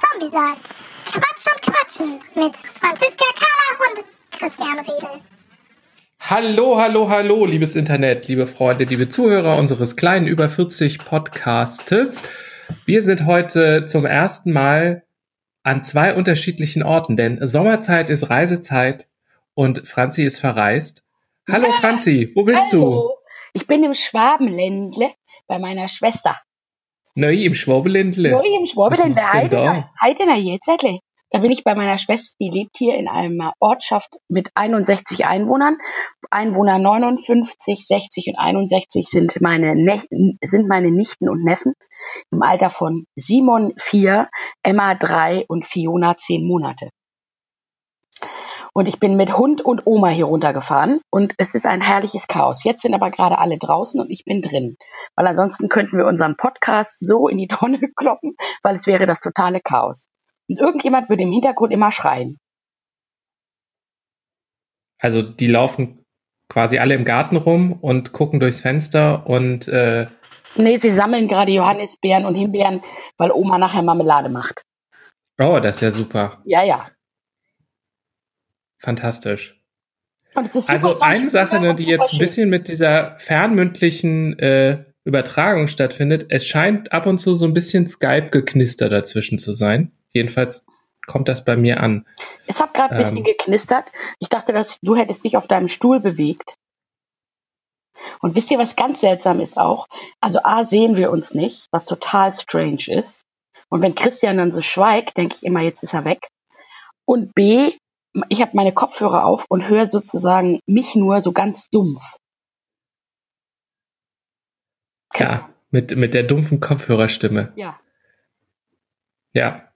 Zombie-Salz. Quatschen und Quatschen mit Franziska Kahler und Christian Riedel. Hallo, hallo, hallo, liebes Internet, liebe Freunde, liebe Zuhörer unseres kleinen über 40 Podcastes. Wir sind heute zum ersten Mal an zwei unterschiedlichen Orten, denn Sommerzeit ist Reisezeit und Franzi ist verreist. Hallo Franzi, wo bist Hallo. Ich bin im Schwabenländle bei meiner Schwester. Neu im Schwabeländle. Neu im Heidener. Heidener jetzt, Säckle. Da bin ich bei meiner Schwester, die lebt hier in einer Ortschaft mit 61 Einwohnern. Einwohner 59, 60 und 61 sind meine, ne sind meine Nichten und Neffen im Alter von Simon 4, Emma 3 und Fiona 10 Monate. Und ich bin mit Hund und Oma hier runtergefahren und es ist ein herrliches Chaos. Jetzt sind aber gerade alle draußen und ich bin drin. Weil ansonsten könnten wir unseren Podcast so in die Tonne kloppen, weil es wäre das totale Chaos. Und irgendjemand würde im Hintergrund immer schreien. Also die laufen quasi alle im Garten rum und gucken durchs Fenster und äh, Nee, sie sammeln gerade Johannisbeeren und Himbeeren, weil Oma nachher Marmelade macht. oh, das ist ja super. Ja, ja. Fantastisch. Also eine Sache, ne, die jetzt ein bisschen mit dieser fernmündlichen äh, Übertragung stattfindet, es scheint ab und zu so ein bisschen Skype-Geknister dazwischen zu sein. Jedenfalls kommt das bei mir an. Es hat gerade ein bisschen Ähm. geknistert. Ich dachte, dass du hättest dich auf deinem Stuhl bewegt. Und wisst ihr, was ganz seltsam ist auch? Also A, sehen wir uns nicht, was total strange ist. Und wenn Christian dann so schweigt, denke ich immer, jetzt ist er weg. Und B, ich habe meine Kopfhörer auf und höre sozusagen mich nur so ganz dumpf. Ja, mit, mit der dumpfen Kopfhörerstimme. Ja. Ja.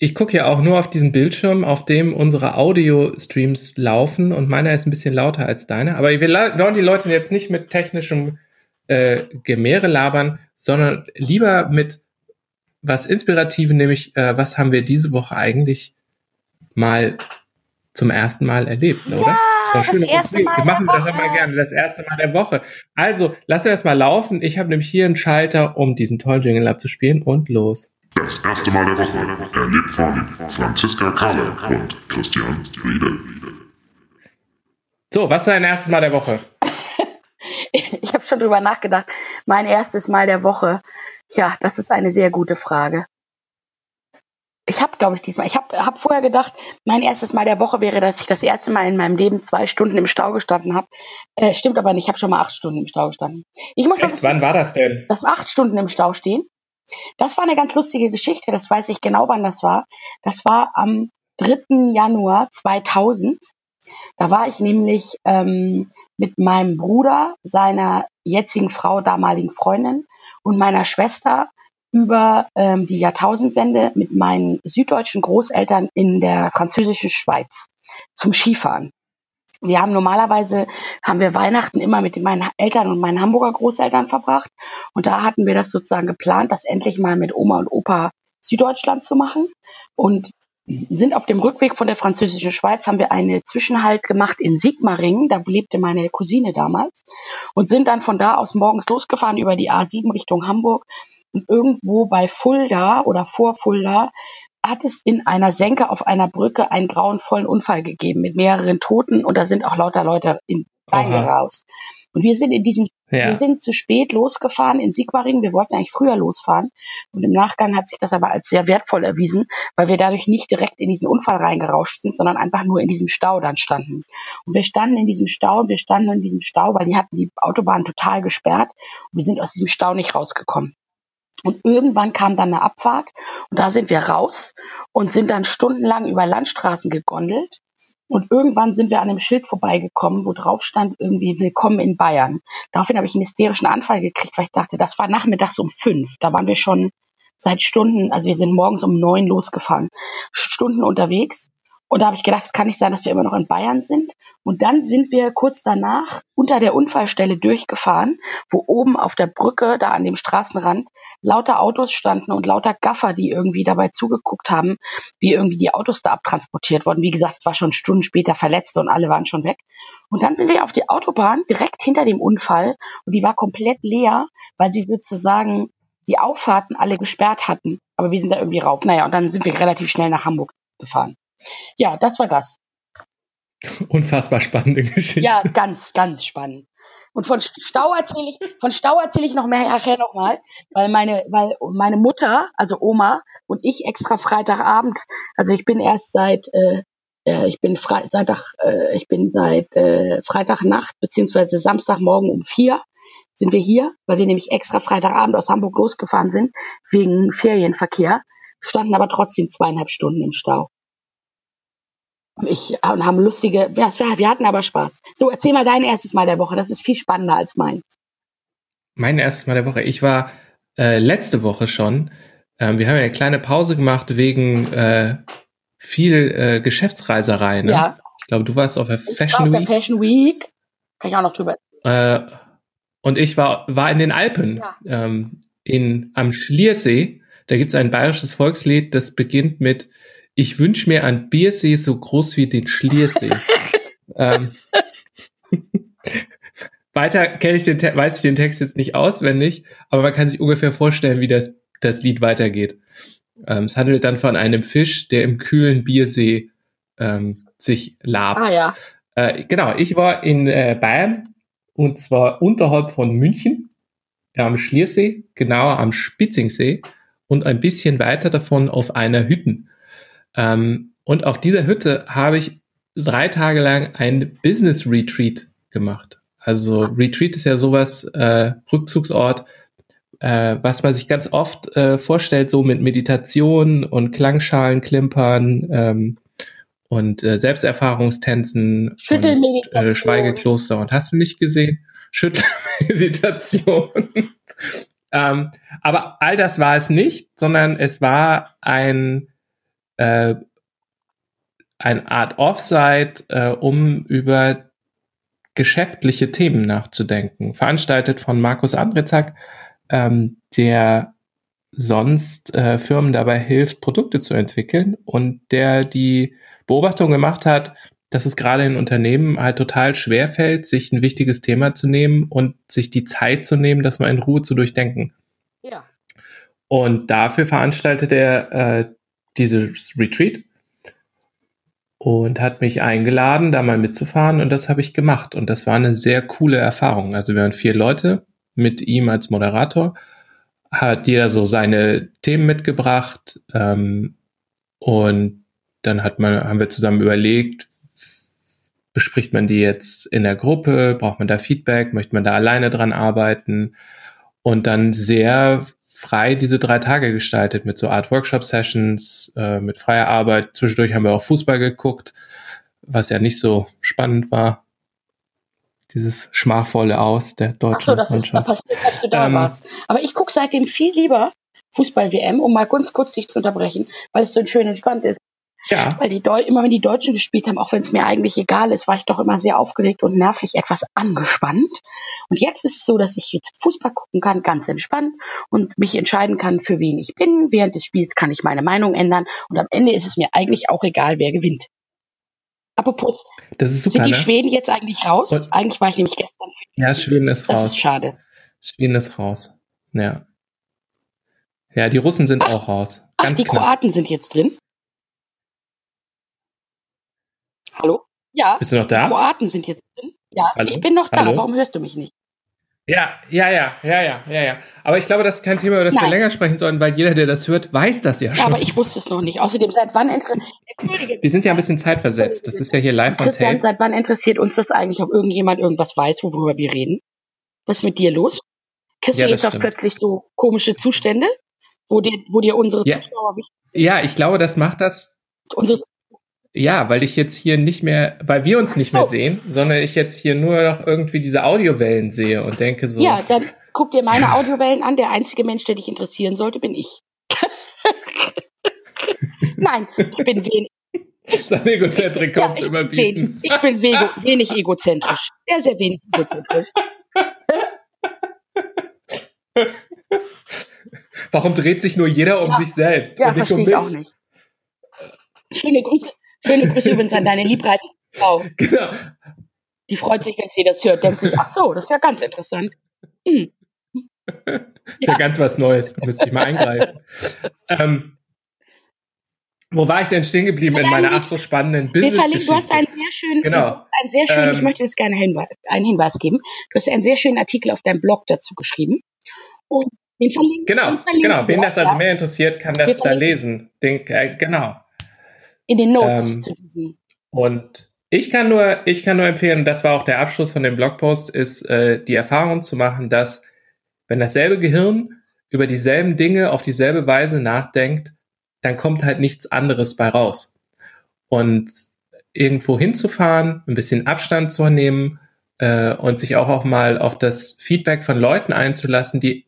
Ich gucke ja auch nur auf diesen Bildschirm, auf dem unsere Audio-Streams laufen und meiner ist ein bisschen lauter als deiner. Aber wir wollen die Leute jetzt nicht mit technischem äh, Gemäre labern, sondern lieber mit was Inspirativen, nämlich äh, was haben wir diese Woche eigentlich mal zum ersten Mal erlebt, oder? Ja, Ist doch ein das schöner erste Rubrik. Mal Wir machen wir doch Woche. immer gerne das erste Mal der Woche. Also, lassen wir es mal laufen. Ich habe nämlich hier einen Schalter, um diesen tollen Jingle abzuspielen und los. Das erste Mal der Woche erlebt von Franziska Kahle und Christian Riedel. So, was ist dein erstes Mal der Woche? Ich habe schon drüber nachgedacht. Mein erstes Mal der Woche. Ja, das ist eine sehr gute Frage. Ich habe, glaube ich, diesmal, ich habe hab vorher gedacht, mein erstes Mal der Woche wäre, dass ich das erste Mal in meinem Leben zwei Stunden im Stau gestanden habe. Äh, stimmt aber nicht, ich habe schon mal acht Stunden im Stau gestanden. Ich muss noch Echt? wissen, Wann war das denn? dass acht Stunden im Stau stehen. Das war eine ganz lustige Geschichte, das weiß ich genau, wann das war. Das war am 3. Januar 2000. Da war ich nämlich ähm, mit meinem Bruder, seiner jetzigen Frau, damaligen Freundin und meiner Schwester über ähm, die Jahrtausendwende mit meinen süddeutschen Großeltern in der französischen Schweiz zum Skifahren. Wir haben normalerweise, haben wir Weihnachten immer mit meinen Eltern und meinen Hamburger Großeltern verbracht. Und da hatten wir das sozusagen geplant, das endlich mal mit Oma und Opa Süddeutschland zu machen. Und sind auf dem Rückweg von der französischen Schweiz, haben wir einen Zwischenhalt gemacht in Sigmaringen, da lebte meine Cousine damals, und sind dann von da aus morgens losgefahren über die A7 Richtung Hamburg. Und irgendwo bei Fulda oder vor Fulda hat es in einer Senke auf einer Brücke einen grauenvollen Unfall gegeben mit mehreren Toten und da sind auch lauter Leute in Aha. reingeraust. Und wir sind in diesem Ja. wir sind zu spät losgefahren in Sigmaringen. Wir wollten eigentlich früher losfahren. Und im Nachgang hat sich das aber als sehr wertvoll erwiesen, weil wir dadurch nicht direkt in diesen Unfall reingerauscht sind, sondern einfach nur in diesem Stau dann standen. Und wir standen in diesem Stau und wir standen in diesem Stau, weil die hatten die Autobahn total gesperrt. Und wir sind aus diesem Stau nicht rausgekommen. Und irgendwann kam dann eine Abfahrt und da sind wir raus und sind dann stundenlang über Landstraßen gegondelt. Und irgendwann sind wir an einem Schild vorbeigekommen, wo drauf stand irgendwie Willkommen in Bayern. Daraufhin habe ich einen hysterischen Anfall gekriegt, weil ich dachte, das war nachmittags um fünf. Da waren wir schon seit Stunden, also wir sind morgens um neun losgefahren, Stunden unterwegs. Und da habe ich gedacht, es kann nicht sein, dass wir immer noch in Bayern sind. Und dann sind wir kurz danach unter der Unfallstelle durchgefahren, wo oben auf der Brücke, da an dem Straßenrand, lauter Autos standen und lauter Gaffer, die irgendwie dabei zugeguckt haben, wie irgendwie die Autos da abtransportiert wurden. Wie gesagt, es war schon Stunden später verletzt und alle waren schon weg. Und dann sind wir auf die Autobahn direkt hinter dem Unfall und die war komplett leer, weil sie sozusagen die Auffahrten alle gesperrt hatten. Aber wir sind da irgendwie rauf. Naja, und dann sind wir relativ schnell nach Hamburg gefahren. Ja, das war das. Unfassbar spannende Geschichte. Ja, ganz, ganz spannend. Und von Stau erzähle ich, von Stau erzähle ich noch mehr nachher nochmal, weil meine, weil meine Mutter, also Oma und ich extra Freitagabend, also ich bin erst seit, äh, äh ich bin Fre Freitag, äh, ich bin seit äh, Freitagnacht beziehungsweise Samstagmorgen um vier sind wir hier, weil wir nämlich extra Freitagabend aus Hamburg losgefahren sind wegen Ferienverkehr, standen aber trotzdem zweieinhalb Stunden im Stau. Ich und haben lustige, ja, wir hatten aber Spaß. So, erzähl mal dein erstes Mal der Woche. Das ist viel spannender als meins. Mein erstes Mal der Woche. Ich war äh, letzte Woche schon. Ähm, wir haben ja eine kleine Pause gemacht wegen äh, viel äh, Geschäftsreiserei. Ne? Ja. Ich glaube, du warst auf der Ich Fashion war auf der Week. Fashion Week. Kann ich auch noch drüber. Äh, und ich war, war in den Alpen, Ja. ähm, in, am Schliersee. Da gibt es ein bayerisches Volkslied, das beginnt mit Ich wünsche mir ein Biersee so groß wie den Schliersee. ähm, weiter kenne ich den, weiß ich den Text jetzt nicht auswendig, aber man kann sich ungefähr vorstellen, wie das, das Lied weitergeht. Ähm, es handelt dann von einem Fisch, der im kühlen Biersee ähm, sich labt. Ah ja. Äh, genau, ich war in äh, Bayern und zwar unterhalb von München am Schliersee, genauer am Spitzingsee und ein bisschen weiter davon auf einer Hütte. Ähm, und auf dieser Hütte habe ich drei Tage lang ein Business Retreat gemacht. Also Retreat ist ja sowas, äh, Rückzugsort, äh, was man sich ganz oft äh, vorstellt, so mit Meditation und Klangschalen klimpern ähm, und äh, Selbsterfahrungstänzen und Schüttelmeditation. äh, Schweigekloster und hast du nicht gesehen? Schüttelmeditation. ähm, aber all das war es nicht, sondern es war ein äh, eine Art Offsite, äh, um über geschäftliche Themen nachzudenken. Veranstaltet von Markus Andrezak, ähm, der sonst äh, Firmen dabei hilft, Produkte zu entwickeln und der die Beobachtung gemacht hat, dass es gerade in Unternehmen halt total schwer fällt, sich ein wichtiges Thema zu nehmen und sich die Zeit zu nehmen, das mal in Ruhe zu durchdenken. Ja. Und dafür veranstaltet er äh, dieses Retreat und hat mich eingeladen, da mal mitzufahren und das habe ich gemacht. Und das war eine sehr coole Erfahrung. Also wir waren vier Leute mit ihm als Moderator, hat jeder so seine Themen mitgebracht ähm, und dann hat man, haben wir zusammen überlegt, bespricht man die jetzt in der Gruppe, braucht man da Feedback, möchte man da alleine dran arbeiten und dann sehr frei diese drei Tage gestaltet mit so Art Workshop-Sessions, äh, mit freier Arbeit. Zwischendurch haben wir auch Fußball geguckt, was ja nicht so spannend war. Dieses schmachvolle Aus der Ach deutschen so, das ist Mannschaft. passiert, als du da Ähm, warst. Aber ich gucke seitdem viel lieber Fußball-WM, um mal ganz kurz dich zu unterbrechen, weil es so schön entspannt ist. Ja, Weil die Deu immer wenn die Deutschen gespielt haben, auch wenn es mir eigentlich egal ist, war ich doch immer sehr aufgeregt und nervlich etwas angespannt. Und jetzt ist es so, dass ich jetzt Fußball gucken kann, ganz entspannt und mich entscheiden kann, für wen ich bin. Während des Spiels kann ich meine Meinung ändern und am Ende ist es mir eigentlich auch egal, wer gewinnt. Apropos, das ist sind super, die ne? Schweden jetzt eigentlich raus? Und- eigentlich war ich nämlich gestern für Ja, Schweden ist Das raus. ist schade. Schweden ist raus. Ja. Ja, die Russen sind Ach, auch raus. Ach, Ganz die knapp. Kroaten sind jetzt drin. Hallo? Ja, Bist du noch die da? Kroaten sind jetzt drin. Ja, Hallo? ich bin noch da. Hallo? Warum hörst du mich nicht? Ja, ja, ja, ja, ja, ja, ja. Aber ich glaube, das ist kein Thema, über das wir Nein. länger sprechen sollen, weil jeder, der das hört, weiß das ja Ja, schon. aber ich wusste es noch nicht. Außerdem, seit wann interessiert. Wir sind ja ein bisschen zeitversetzt. Das ist ja hier live on Christian, tape. seit wann interessiert uns das eigentlich, ob irgendjemand irgendwas weiß, worüber wir reden? Was ist mit dir los? Kriegst Ja, du jetzt auch plötzlich so komische Zustände, wo dir, wo dir unsere Ja. Zuschauer wichtig Ja, ich glaube, das macht das, unsere ja, weil ich jetzt hier nicht mehr, weil wir uns nicht Ach mehr so. sehen, sondern ich jetzt hier nur noch irgendwie diese Audiowellen sehe und denke so, Ja, dann guck dir meine Audiowellen an. Der einzige Mensch, der dich interessieren sollte, bin ich. Nein, ich bin wenig. sein Egozentrikum Ja, zu ich, bin überbieten. wenig, ich bin wego, wenig egozentrisch. Sehr, sehr wenig egozentrisch. Warum dreht sich nur jeder um Ja. sich selbst Ja, und nicht verstehe um ich auch nicht. Schöne Grüße, schöne Grüße übrigens an deine liebreizende Frau. Genau. Die freut sich, wenn sie das hört, denkt sich, ach so, das ist ja ganz interessant. Hm. Ist ja ganz was Neues. Müsste ich mal eingreifen. ähm, wo war ich denn stehen geblieben in meiner ach so spannenden verlinken, du hast einen sehr schönen, Genau. einen sehr schönen, ich Ähm, möchte das gerne Hinweis, einen Hinweis geben. Du hast einen sehr schönen Artikel auf deinem Blog dazu geschrieben. Und den verlinken, Genau, den verlinken genau. Wen das also mehr interessiert, kann das da lesen. Den, äh, genau. In den Notes ähm, zu diesem. Und ich kann nur, ich kann nur empfehlen, das war auch der Abschluss von dem Blogpost, ist äh, die Erfahrung zu machen, dass wenn dasselbe Gehirn über dieselben Dinge auf dieselbe Weise nachdenkt, dann kommt halt nichts anderes bei raus. Und irgendwo hinzufahren, ein bisschen Abstand zu nehmen äh, und sich auch, auch mal auf das Feedback von Leuten einzulassen, die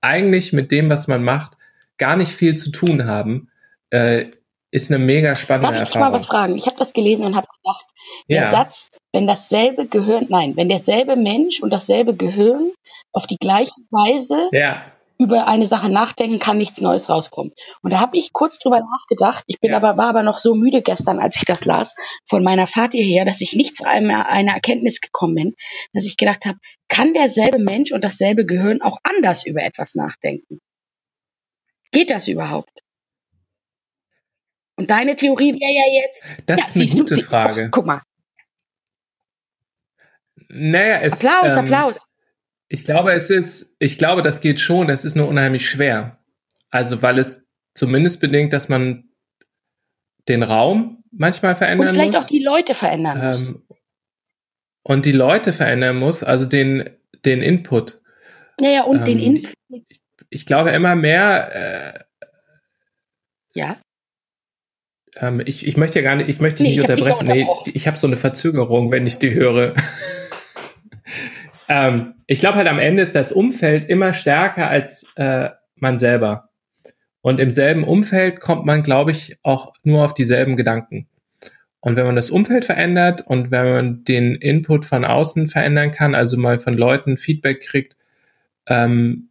eigentlich mit dem, was man macht, gar nicht viel zu tun haben, äh, ist eine mega spannende Darf ich Erfahrung. mal was fragen? Ich habe das gelesen und habe gedacht, der ja. Satz, wenn dasselbe Gehirn, nein, wenn derselbe Mensch und dasselbe Gehirn auf die gleiche Weise Ja, über eine Sache nachdenken, kann nichts Neues rauskommen. Und da habe ich kurz drüber nachgedacht. Ich bin Ja. aber war aber noch so müde gestern, als ich das las, von meiner Fahrt hierher, dass ich nicht zu einem, einer Erkenntnis gekommen bin, dass ich gedacht habe, kann derselbe Mensch und dasselbe Gehirn auch anders über etwas nachdenken? Geht das überhaupt? Und deine Theorie wäre ja jetzt. das ja, ist eine du, gute sie- Frage. Oh, guck mal. Naja, es, Applaus, ähm, Applaus. Ich glaube, es ist, ich glaube, das geht schon, es ist nur unheimlich schwer. Also, weil es zumindest bedingt, dass man den Raum manchmal Und verändern vielleicht muss. auch die Leute verändern muss. ähm, und die Leute verändern muss, also den, den Input. Ja, ja, und den ähm, Inf Ich glaube immer mehr, äh, ja. Ähm, ich, ich möchte ja gar nicht, ich möchte Nee, nicht dich unterbrechen. auch Nee, ich habe so eine Verzögerung, wenn ich die höre. ähm, ich glaube halt am Ende ist das Umfeld immer stärker als äh, man selber. Und im selben Umfeld kommt man, glaube ich, auch nur auf dieselben Gedanken. Und wenn man das Umfeld verändert und wenn man den Input von außen verändern kann, also mal von Leuten Feedback kriegt, ähm,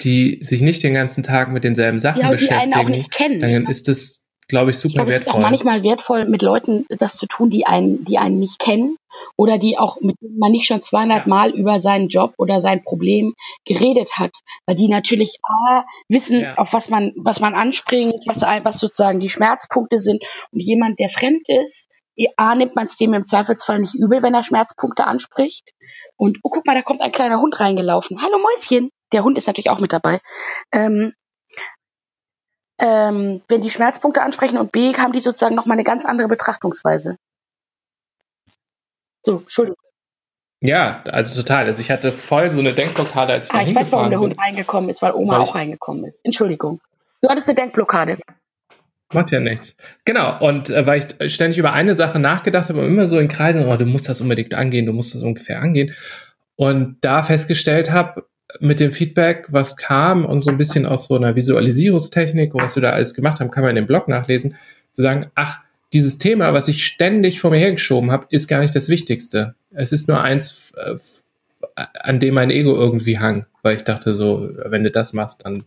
die sich nicht den ganzen Tag mit denselben Sachen Ja, beschäftigen, dann ist das, glaube ich, Ich super glaube, es ist auch wertvoll. manchmal wertvoll, mit Leuten das zu tun, die einen, die einen nicht kennen oder die auch mit denen man nicht schon 200 Ja. Mal über seinen Job oder sein Problem geredet hat, weil die natürlich A, wissen, Ja. auf was man, was man anspringt, was, was sozusagen die Schmerzpunkte sind. Und jemand, der fremd ist, A, nimmt man es dem im Zweifelsfall nicht übel, wenn er Schmerzpunkte anspricht. Und, oh, guck mal, da kommt ein kleiner Hund reingelaufen. Hallo Mäuschen. Der Hund ist natürlich auch mit dabei. Ähm, ähm, wenn die Schmerzpunkte ansprechen und B, haben die sozusagen nochmal eine ganz andere Betrachtungsweise. So, Entschuldigung. Ja, also total. Also ich hatte voll so eine Denkblockade, als Ah, ich weiß, warum der bin. Hund reingekommen ist, weil Oma Weil auch reingekommen ist. Entschuldigung. Du hattest eine Denkblockade. Macht ja nichts. Genau, und äh, weil ich ständig über eine Sache nachgedacht habe und immer so in Kreisen, oh, du musst das unbedingt angehen, du musst das ungefähr angehen. Und da festgestellt habe, mit dem Feedback, was kam und so ein bisschen aus so einer Visualisierungstechnik und was wir da alles gemacht haben, kann man in dem Blog nachlesen, zu sagen, ach, dieses Thema, was ich ständig vor mir hergeschoben habe, ist gar nicht das Wichtigste. Es ist nur eins, äh, an dem mein Ego irgendwie hang, weil ich dachte so, wenn du das machst, dann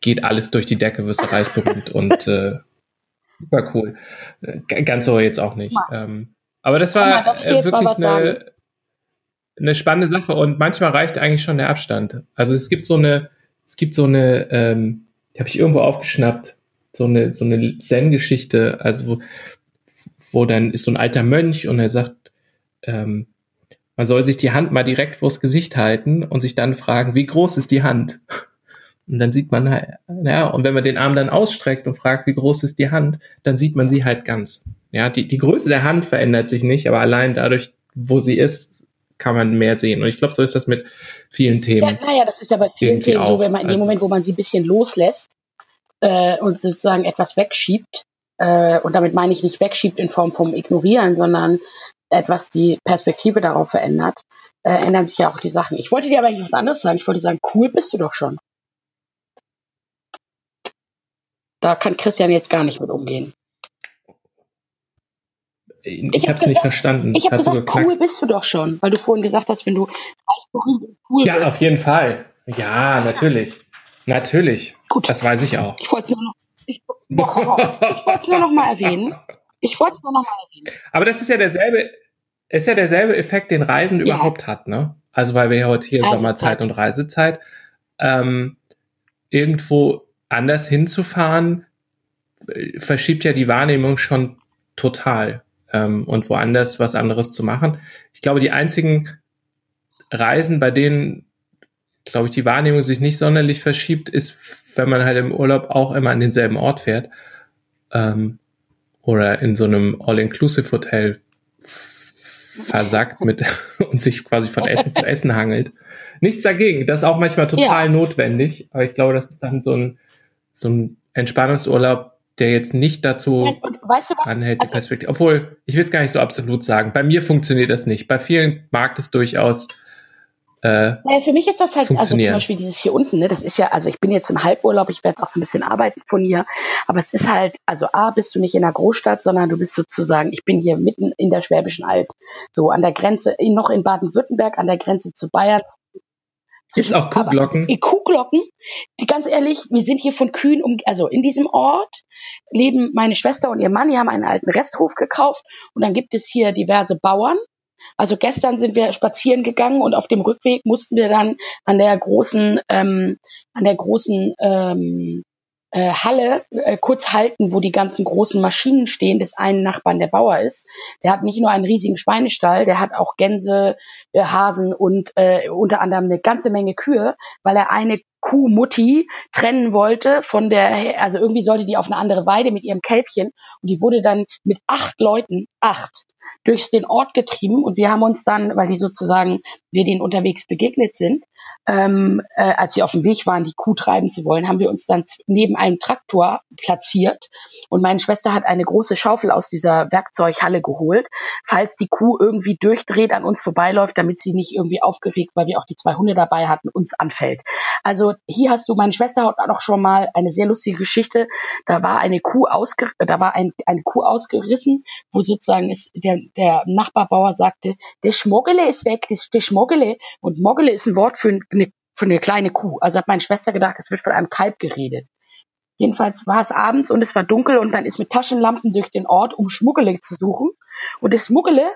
geht alles durch die Decke, wirst du reich berühmt und äh, super cool. Ganz so jetzt auch nicht. Ähm, aber das war äh, wirklich eine, eine spannende Sache und manchmal reicht eigentlich schon der Abstand. Also es gibt so eine, es gibt so eine, ähm, die habe ich irgendwo aufgeschnappt, so eine, so eine Zen-Geschichte, also wo, wo dann ist so ein alter Mönch und er sagt, ähm, man soll sich die Hand mal direkt vors Gesicht halten und sich dann fragen, wie groß ist die Hand? Und dann sieht man halt, ja, und wenn man den Arm dann ausstreckt und fragt, wie groß ist die Hand, dann sieht man sie halt ganz. Ja, die, die Größe der Hand verändert sich nicht, aber allein dadurch, wo sie ist, kann man mehr sehen. Und ich glaube, so ist das mit vielen Ja, Themen. naja, das ist ja bei vielen Themen so, wenn man in dem Also- Moment, wo man sie ein bisschen loslässt äh, und sozusagen etwas wegschiebt, äh, und damit meine ich nicht wegschiebt in Form vom Ignorieren, sondern etwas die Perspektive darauf verändert, äh, ändern sich ja auch die Sachen. Ich wollte dir aber eigentlich was anderes sagen. Ich wollte sagen, cool bist du doch schon. Da kann Christian jetzt gar nicht mit umgehen. Ich, Ich hab habe es nicht verstanden. Ich habe gesagt, cool bist du doch schon, weil du vorhin gesagt hast, wenn du reich berühmt und cool Ja, bist. auf jeden Fall. Ja, natürlich. Natürlich. Gut. Das weiß ich auch. Ich wollte es nur noch, ich, ich wollte es nur noch mal erwähnen. Ich wollte es nur noch mal erwähnen. Aber das ist ja derselbe, ist ja derselbe Effekt, den Reisen Ja. überhaupt hat, ne? Also weil wir ja heute hier Reisezeit. Sommerzeit und Reisezeit ähm, irgendwo anders hinzufahren, äh, verschiebt ja die Wahrnehmung schon total ähm, und woanders was anderes zu machen. Ich glaube, die einzigen Reisen, bei denen, glaube ich, die Wahrnehmung sich nicht sonderlich verschiebt, ist, wenn man halt im Urlaub auch immer an denselben Ort fährt ähm, oder in so einem All-Inclusive-Hotel versackt mit und sich quasi von Essen zu Essen hangelt. Nichts dagegen, das ist auch manchmal total notwendig, aber ich glaube, das ist dann so ein, so ein Entspannungsurlaub, der jetzt nicht dazu Nein, Und weißt du was? anhält, die Also, Perspektive. Obwohl, ich will es gar nicht so absolut sagen. Bei mir funktioniert das nicht. Bei vielen mag es durchaus. Äh, Naja, für mich ist das halt, also zum. Beispiel dieses hier unten, ne, das ist ja, also ich bin jetzt im Halburlaub, ich werde auch so ein bisschen arbeiten von hier, aber es ist halt, also A, bist du nicht in der Großstadt, sondern du bist sozusagen, ich bin hier mitten in der Schwäbischen Alb, so an der Grenze, noch in Baden-Württemberg, an der Grenze zu Bayern. Gibt's auch aber- Kuhglocken? In Kuhglocken, die ganz ehrlich, wir sind hier von Kühen um, also in diesem Ort leben meine Schwester und ihr Mann, die haben einen alten Resthof gekauft und dann gibt es hier diverse Bauern. Also gestern sind wir spazieren gegangen und auf dem Rückweg mussten wir dann an der großen, ähm, an der großen ähm, äh, Halle äh, kurz halten, wo die ganzen großen Maschinen stehen, des einen Nachbarn der Bauer ist. Der hat nicht nur einen riesigen Schweinestall, der hat auch Gänse, äh, Hasen und äh, unter anderem eine ganze Menge Kühe, weil er eine Kuhmutti trennen wollte von der, also irgendwie sollte die auf eine andere Weide mit ihrem Kälbchen und die wurde dann mit acht Leuten, acht, durchs den Ort getrieben und wir haben uns dann, weil sie sozusagen, wir denen unterwegs begegnet sind, ähm, äh, als sie auf dem Weg waren, die Kuh treiben zu wollen, haben wir uns dann neben einem Traktor platziert und meine Schwester hat eine große Schaufel aus dieser Werkzeughalle geholt, falls die Kuh irgendwie durchdreht, an uns vorbeiläuft, damit sie nicht irgendwie aufgeregt, weil wir auch die zwei Hunde dabei hatten, uns anfällt. Also hier hast du, meine Schwester hat auch schon mal eine sehr lustige Geschichte. Da war eine Kuh ausge, da war ein, eine Kuh ausgerissen, wo sozusagen ist der, der Nachbarbauer sagte, der Schmoggele ist weg, das, der Schmoggele. Und Moggele ist ein Wort für eine, für eine kleine Kuh. Also hat meine Schwester gedacht, es wird von einem Kalb geredet. Jedenfalls war es abends und es war dunkel und man ist mit Taschenlampen durch den Ort, um Schmuggele zu suchen. Und das Schmuggele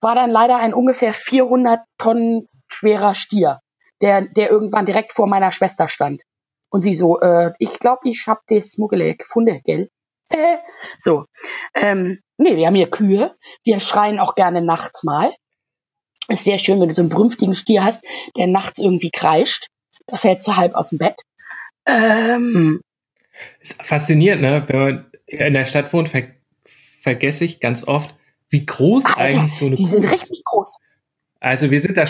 war dann leider ein ungefähr 400 Tonnen schwerer Stier, der, der irgendwann direkt vor meiner Schwester stand. Und sie so, äh, ich glaube, ich hab das Schmuggele gefunden, gell? So. Ähm, nee, wir haben hier Kühe. Wir schreien auch gerne nachts mal. Ist sehr schön, wenn du so einen brünftigen Stier hast, der nachts irgendwie kreischt. Da fällst du halb aus dem Bett. Ähm, Ist faszinierend, ne? Wenn man in der Stadt wohnt, ver vergesse ich ganz oft, wie groß Alter, eigentlich so eine die Kuh sind ist. richtig groß. Also wir sind da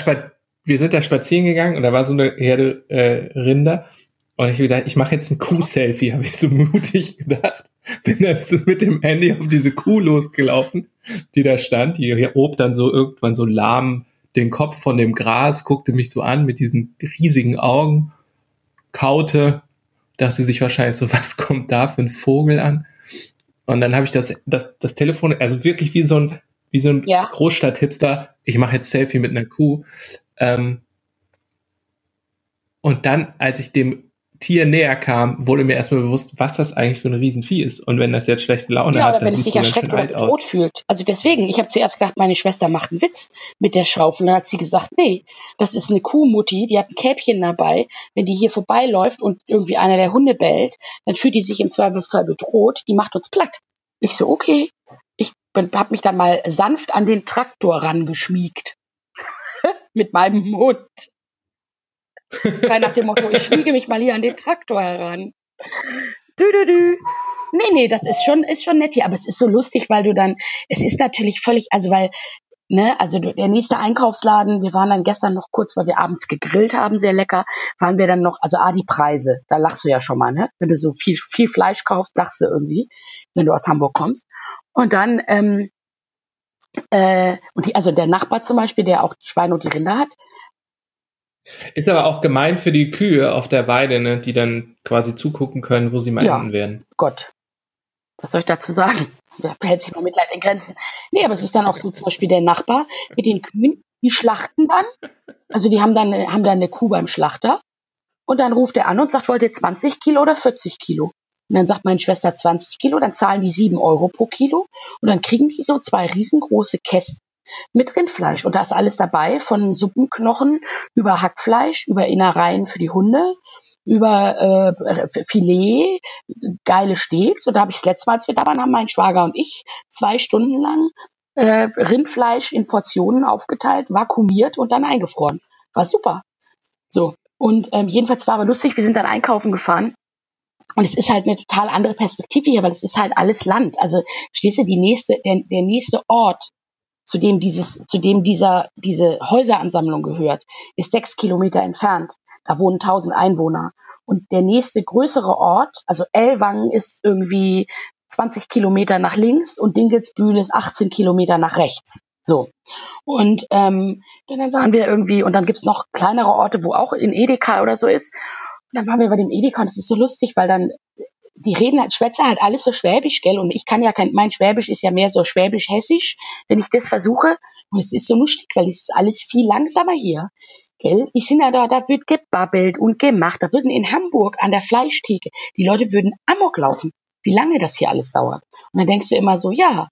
wir sind da spazieren gegangen und da war so eine Herde äh, Rinder und ich gedacht, ich mache jetzt ein Kuh-Selfie, habe ich so mutig gedacht. Bin dann so mit dem Handy auf diese Kuh losgelaufen, die da stand. Die hob dann so irgendwann so lahm den Kopf von dem Gras, guckte mich so an mit diesen riesigen Augen, kaute, dachte sich wahrscheinlich so, was kommt da für ein Vogel an? Und dann habe ich das, das, das Telefon, also wirklich wie so ein, wie so ein Ja. Großstadt-Hipster, ich mache jetzt Selfie mit einer Kuh. Ähm, und dann, als ich dem Tier näher kam, wurde mir erstmal bewusst, was das eigentlich für ein Riesenvieh ist. Und wenn das jetzt schlechte Laune Ja, hat, oder dann wenn es sich erschreckt oder bedroht aus. fühlt. Also deswegen, ich habe zuerst gedacht, meine Schwester macht einen Witz mit der Schaufel. Dann hat sie gesagt, nee, das ist eine Kuhmutti, die hat ein Kälbchen dabei. Wenn die hier vorbeiläuft und irgendwie einer der Hunde bellt, dann fühlt die sich im Zweifelsfall bedroht, die macht uns platt. Ich so, okay. Ich habe mich dann mal sanft an den Traktor rangeschmiegt. mit meinem Mund. Frei nach dem Motto, ich schmiege mich mal hier an den Traktor heran. Dü, dü, dü. Nee, nee, das ist schon, ist schon nett hier, aber es ist so lustig, weil du dann, es ist natürlich völlig, also weil, ne, also du- der nächste Einkaufsladen, wir waren dann gestern noch kurz, weil wir abends gegrillt haben, sehr lecker, waren wir dann noch, also A, die Preise, da lachst du ja schon mal, ne? Wenn du so viel, viel Fleisch kaufst, lachst du irgendwie, wenn du aus Hamburg kommst. Und dann, ähm, äh, und die, also der Nachbar zum Beispiel, der auch die Schweine und die Rinder hat, Ist aber auch gemeint für die Kühe auf der Weide, ne, die dann quasi zugucken können, wo sie mal Ja. enden werden. Gott, was soll ich dazu sagen? Da hält sich mal Mitleid in Grenzen. Nee, aber es ist dann auch so zum Beispiel der Nachbar mit den Kühen, die schlachten dann. Also die haben dann, haben dann eine Kuh beim Schlachter. Und dann ruft er an und sagt, wollt ihr 20 Kilo oder 40 Kilo? Und dann sagt meine Schwester 20 Kilo, dann zahlen die 7 Euro pro Kilo. Und dann kriegen die so zwei riesengroße Kästen mit Rindfleisch. Und da ist alles dabei, von Suppenknochen über Hackfleisch, über Innereien für die Hunde, über äh, Filet, geile Steaks. Und da habe ich das letzte Mal, als wir da waren, haben mein Schwager und ich zwei Stunden lang äh, Rindfleisch in Portionen aufgeteilt, vakuumiert und dann eingefroren. War super. So. Und ähm, jedenfalls war es lustig, wir sind dann einkaufen gefahren. Und es ist halt eine total andere Perspektive hier, weil es ist halt alles Land. Also, du, die nächste, der, der nächste Ort, zu dem dieses, zu dem dieser, diese Häuseransammlung gehört, ist sechs Kilometer entfernt. Da wohnen tausend Einwohner. Und der nächste größere Ort, also Ellwangen ist irgendwie 20 Kilometer nach links und Dingelsbühl ist 18 Kilometer nach rechts. So. Und ähm, dann waren wir irgendwie, und dann gibt's noch kleinere Orte, wo auch in Edeka oder so ist. Und dann waren wir bei dem Edeka und das ist so lustig, weil dann die reden halt, Schwätzer halt alles so schwäbisch, gell? Und ich kann ja kein, mein Schwäbisch ist ja mehr so schwäbisch-hessisch. Wenn ich das versuche, und es ist so lustig, weil es ist alles viel langsamer hier. Gell? Die sind ja da, da wird gebabbelt und gemacht. Da würden in Hamburg an der Fleischtheke, die Leute würden Amok laufen, wie lange das hier alles dauert. Und dann denkst du immer so, ja,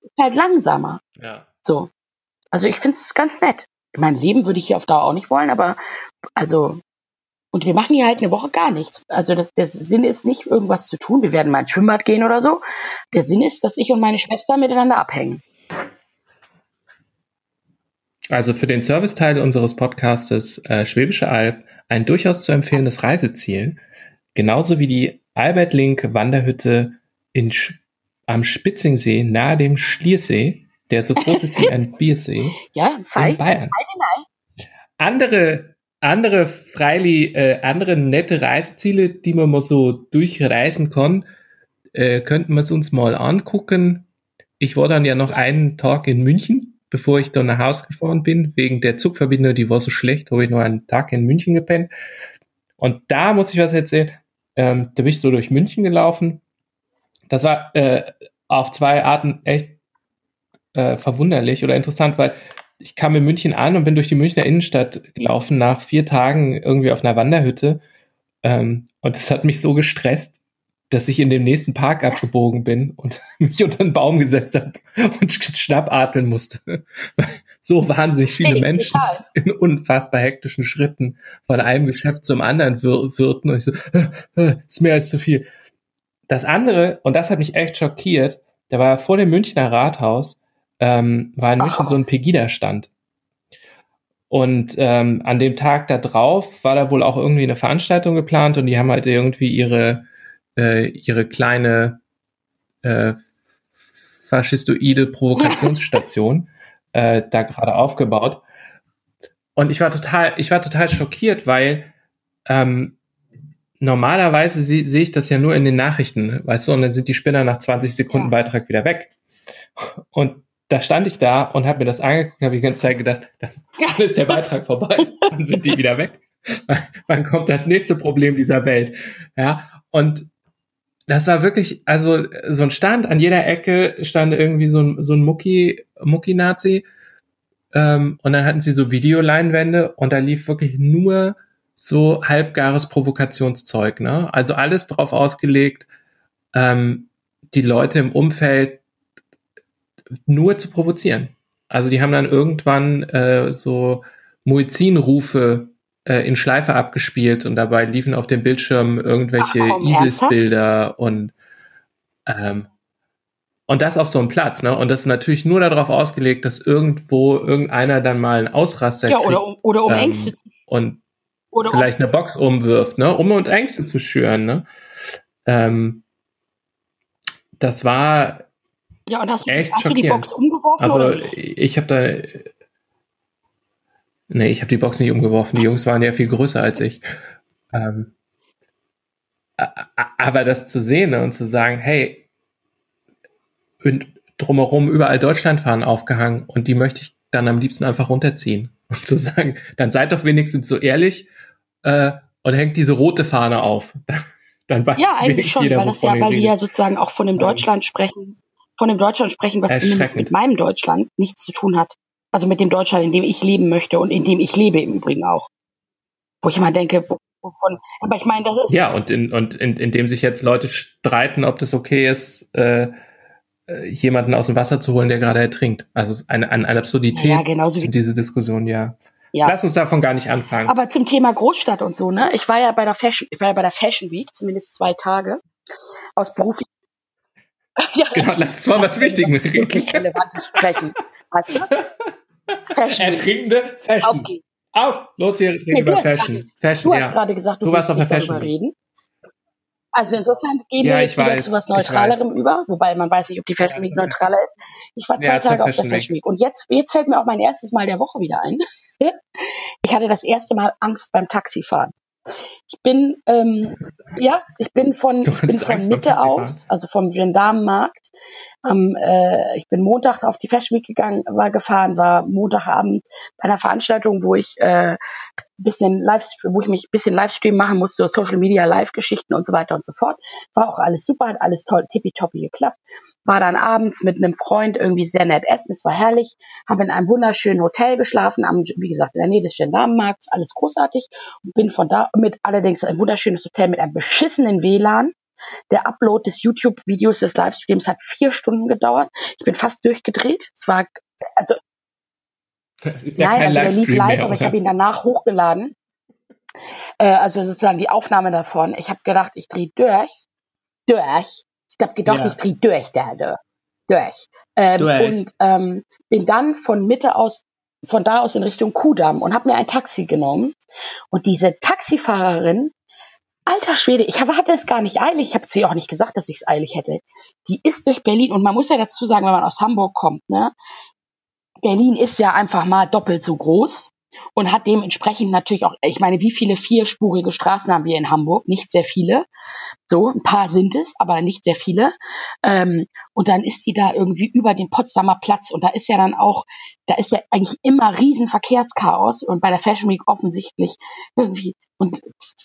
ist halt langsamer. Ja. So. Also ich finde es ganz nett. Mein Leben würde ich hier auf Dauer auch nicht wollen, aber also und wir machen hier halt eine Woche gar nichts. Also das, der Sinn ist nicht, irgendwas zu tun. Wir werden mal ins Schwimmbad gehen oder so. Der Sinn ist, dass ich und meine Schwester miteinander abhängen. Also für den Serviceteil unseres Podcastes äh, Schwäbische Alb ein durchaus zu empfehlendes Reiseziel. Genauso wie die Albert Link Wanderhütte in, am Spitzingsee nahe dem Schliersee, der so groß ist wie ein Biersee. Ja, fein. In Bayern. Andere andere freilich äh, andere nette Reiseziele, die man mal so durchreisen kann, äh, könnten wir es uns mal angucken. Ich war dann ja noch einen Tag in München, bevor ich dann nach Hause gefahren bin, wegen der Zugverbindung, die war so schlecht, habe ich noch einen Tag in München gepennt. Und da muss ich was erzählen. Ähm, da bin ich so durch München gelaufen. Das war äh, auf zwei Arten echt äh, verwunderlich oder interessant, weil ich kam in München an und bin durch die Münchner Innenstadt gelaufen nach vier Tagen irgendwie auf einer Wanderhütte. Ähm, und es hat mich so gestresst, dass ich in den nächsten Park abgebogen bin und mich unter einen Baum gesetzt habe und schnappatmen musste. so wahnsinnig viele Menschen in unfassbar hektischen Schritten von einem Geschäft zum anderen wir wirten. Und ich so, ist mehr als zu viel. Das andere, und das hat mich echt schockiert, da war vor dem Münchner Rathaus ähm, war in München so ein Pegida-Stand. Und ähm, an dem Tag da drauf war da wohl auch irgendwie eine Veranstaltung geplant und die haben halt irgendwie ihre, äh, ihre kleine äh, faschistoide Provokationsstation äh, da gerade aufgebaut. Und ich war total, ich war total schockiert, weil ähm, normalerweise sehe seh ich das ja nur in den Nachrichten, weißt du, und dann sind die Spinner nach 20 Sekunden Beitrag wieder weg. Und da stand ich da und habe mir das angeguckt und habe die ganze Zeit gedacht, dann ist der Beitrag vorbei, dann sind die wieder weg. Wann kommt das nächste Problem dieser Welt? Ja, und das war wirklich, also so ein Stand, an jeder Ecke stand irgendwie so ein, so ein Mucki, Mucki-Nazi. Ähm, und dann hatten sie so Videoleinwände und da lief wirklich nur so halbgares Provokationszeug, ne? Also alles drauf ausgelegt, ähm, die Leute im Umfeld nur zu provozieren. Also die haben dann irgendwann äh, so Muezzin-Rufe äh, in Schleife abgespielt und dabei liefen auf dem Bildschirm irgendwelche ISIS-Bilder und ähm, und das auf so einem Platz, ne? Und das ist natürlich nur darauf ausgelegt, dass irgendwo irgendeiner dann mal einen Ausraster ja, kriegt. Oder um, oder um ähm, Ängste. Und oder vielleicht um, eine Box umwirft, ne? Um und Ängste zu schüren, ne? Ähm, das war ja, und hast, Echt hast du die Box umgeworfen? Also ich habe da. Nee, ich habe die Box nicht umgeworfen. Die Jungs waren ja viel größer als ich. Ähm, aber das zu sehen ne, und zu sagen, hey, und drumherum überall Deutschlandfahnen aufgehangen und die möchte ich dann am liebsten einfach runterziehen. Und zu sagen, dann seid doch wenigstens so ehrlich äh, und hängt diese rote Fahne auf. dann weiß ja, eigentlich schon, jeder, weil, das ja, weil die ja sozusagen auch von dem Deutschland sprechen, von dem Deutschland sprechen, was zumindest mit meinem Deutschland nichts zu tun hat. Also mit dem Deutschland, in dem ich leben möchte und in dem ich lebe im Übrigen auch. Wo ich immer denke, wo- wovon, aber ich meine, das ist, Ja, und in, und in, in dem sich jetzt Leute streiten, ob das okay ist, äh, äh, jemanden aus dem Wasser zu holen, der gerade ertrinkt. Also es ist eine, eine, eine Absurdität Ja, genauso wie- diese Diskussion, ja. ja. Lass uns davon gar nicht anfangen. Aber zum Thema Großstadt und so, ne? Ich war ja bei der Fashion, ich war ja bei der Fashion Week, zumindest zwei Tage, aus beruflich. ja, genau, lass uns mal was Wichtiges was wirklich reden. Relevantes sprechen. Weißt du? Fashion. Ertrinkende Fashion. Auf geht's. Auf, los, wir reden Nee, über hast Fashion. gerade- Fashion, Du hast ja. gerade gesagt, du, Du warst auf der Fashion reden. Also insofern gehen Ja, wir jetzt wieder zu was Neutralerem über, wobei man weiß nicht, ob die Fashion Week neutraler ist. Ich war zwei Ja, Tage auf der. Fashion Week und jetzt, jetzt fällt mir auch mein erstes Mal der Woche wieder ein. Ich hatte das erste Mal Angst beim Taxifahren. Ich bin, ähm, ja, ich bin von, ich bin von Mitte aus, also vom Gendarmenmarkt. Am, äh, ich bin Montag auf die Fashion Week gegangen, war gefahren, war Montagabend bei einer Veranstaltung, wo ich äh, bisschen Livestream, wo ich mich ein bisschen Livestream machen musste, Social Media Live-Geschichten und so weiter und so fort. War auch alles super, hat alles toll, tippitoppi geklappt. War dann abends mit einem Freund irgendwie sehr nett essen, es war herrlich. Habe in einem wunderschönen Hotel geschlafen, am, wie gesagt, in der Nähe des Gendarmenmarkts, alles großartig. Und bin von da mit allerdings ein wunderschönes Hotel mit einem beschissenen WLAN. Der Upload des YouTube-Videos des Livestreams hat vier Stunden gedauert. Ich bin fast durchgedreht. Es war, also Das ist ja Nein, kein also der lief Livestream live, mehr, aber ich habe ihn danach hochgeladen. Äh, also sozusagen die Aufnahme davon. Ich habe gedacht, ich drehe durch. Durch. Ich habe gedacht, Ja. ich drehe durch, da, da. Durch. Ähm, Durch. Und ähm, bin dann von Mitte aus, von da aus in Richtung Kudamm und habe mir ein Taxi genommen. Und diese Taxifahrerin, alter Schwede, ich hatte es gar nicht eilig. Ich habe sie auch nicht gesagt, dass ich es eilig hätte. Die ist durch Berlin und man muss ja dazu sagen, wenn man aus Hamburg kommt, ne? Berlin ist ja einfach mal doppelt so groß und hat dementsprechend natürlich auch, ich meine, wie viele vierspurige Straßen haben wir in Hamburg? Nicht sehr viele. So, ein paar sind es, aber nicht sehr viele. Ähm, und dann ist die da irgendwie über den Potsdamer Platz und da ist ja dann auch, da ist ja eigentlich immer riesen Verkehrschaos und bei der Fashion Week offensichtlich irgendwie und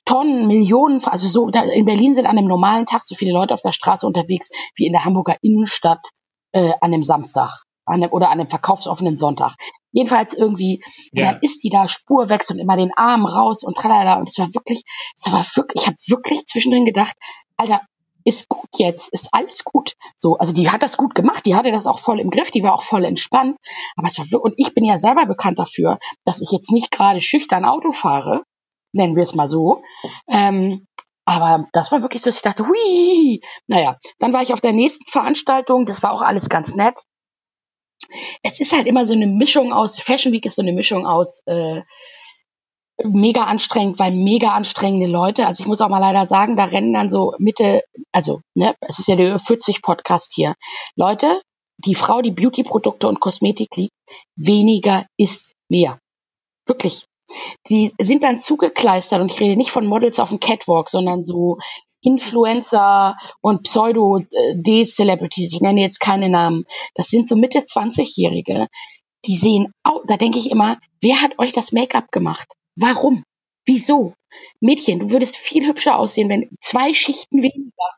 Tonnen, Millionen, also so, da in Berlin sind an einem normalen Tag so viele Leute auf der Straße unterwegs wie in der Hamburger Innenstadt äh, an einem Samstag an einem, oder an einem verkaufsoffenen Sonntag. Jedenfalls irgendwie, Ja. dann ist die da Spurwechsel und immer den Arm raus und tralala. Und es war wirklich, es war wirklich, ich habe wirklich zwischendrin gedacht, Alter, ist gut jetzt, ist alles gut. So, also die hat das gut gemacht, die hatte das auch voll im Griff, die war auch voll entspannt. Aber es war wirklich, und ich bin ja selber bekannt dafür, dass ich jetzt nicht gerade schüchtern Auto fahre, nennen wir es mal so. Ähm, aber das war wirklich so, dass ich dachte, hui. Naja, dann war ich auf der nächsten Veranstaltung, das war auch alles ganz nett es ist halt immer so eine Mischung aus, Fashion Week ist so eine Mischung aus äh, mega anstrengend, weil mega anstrengende Leute, also ich muss auch mal leider sagen, da rennen dann so Mitte, also, ne, es ist ja der 40 Podcast hier. Leute, die Frau, die Beauty-Produkte und Kosmetik liebt, weniger ist mehr. Wirklich. Die sind dann zugekleistert und ich rede nicht von Models auf dem Catwalk, sondern so Influencer und Pseudo-D-Celebrities, ich nenne jetzt keine Namen, das sind so Mitte 20-Jährige, die sehen, au, da denke ich immer, wer hat euch das Make-up gemacht? Warum? Wieso? Mädchen, du würdest viel hübscher aussehen, wenn zwei Schichten weniger.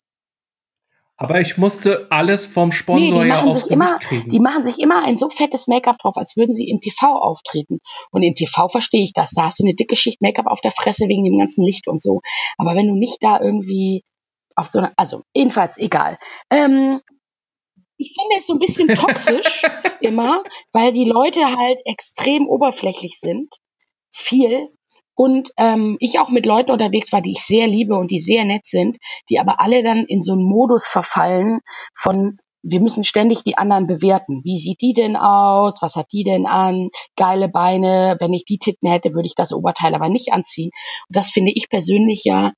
Aber ich musste alles vom Nee, Sponsor die ja machen aufs sich immer, kriegen. die machen sich immer ein so fettes Make-up drauf, als würden sie im TV auftreten. Und im TV verstehe ich das. Da hast du eine dicke Schicht Make-up auf der Fresse wegen dem ganzen Licht und so. Aber wenn du nicht da irgendwie auf so eine, also jedenfalls egal. Ähm, ich finde es so ein bisschen toxisch immer, weil die Leute halt extrem oberflächlich sind. Viel. Und ähm, ich auch mit Leuten unterwegs war, die ich sehr liebe und die sehr nett sind, die aber alle dann in so einen Modus verfallen von, wir müssen ständig die anderen bewerten. Wie sieht die denn aus? Was hat die denn an? Geile Beine. Wenn ich die Titten hätte, würde ich das Oberteil aber nicht anziehen. Und das finde ich persönlich ja,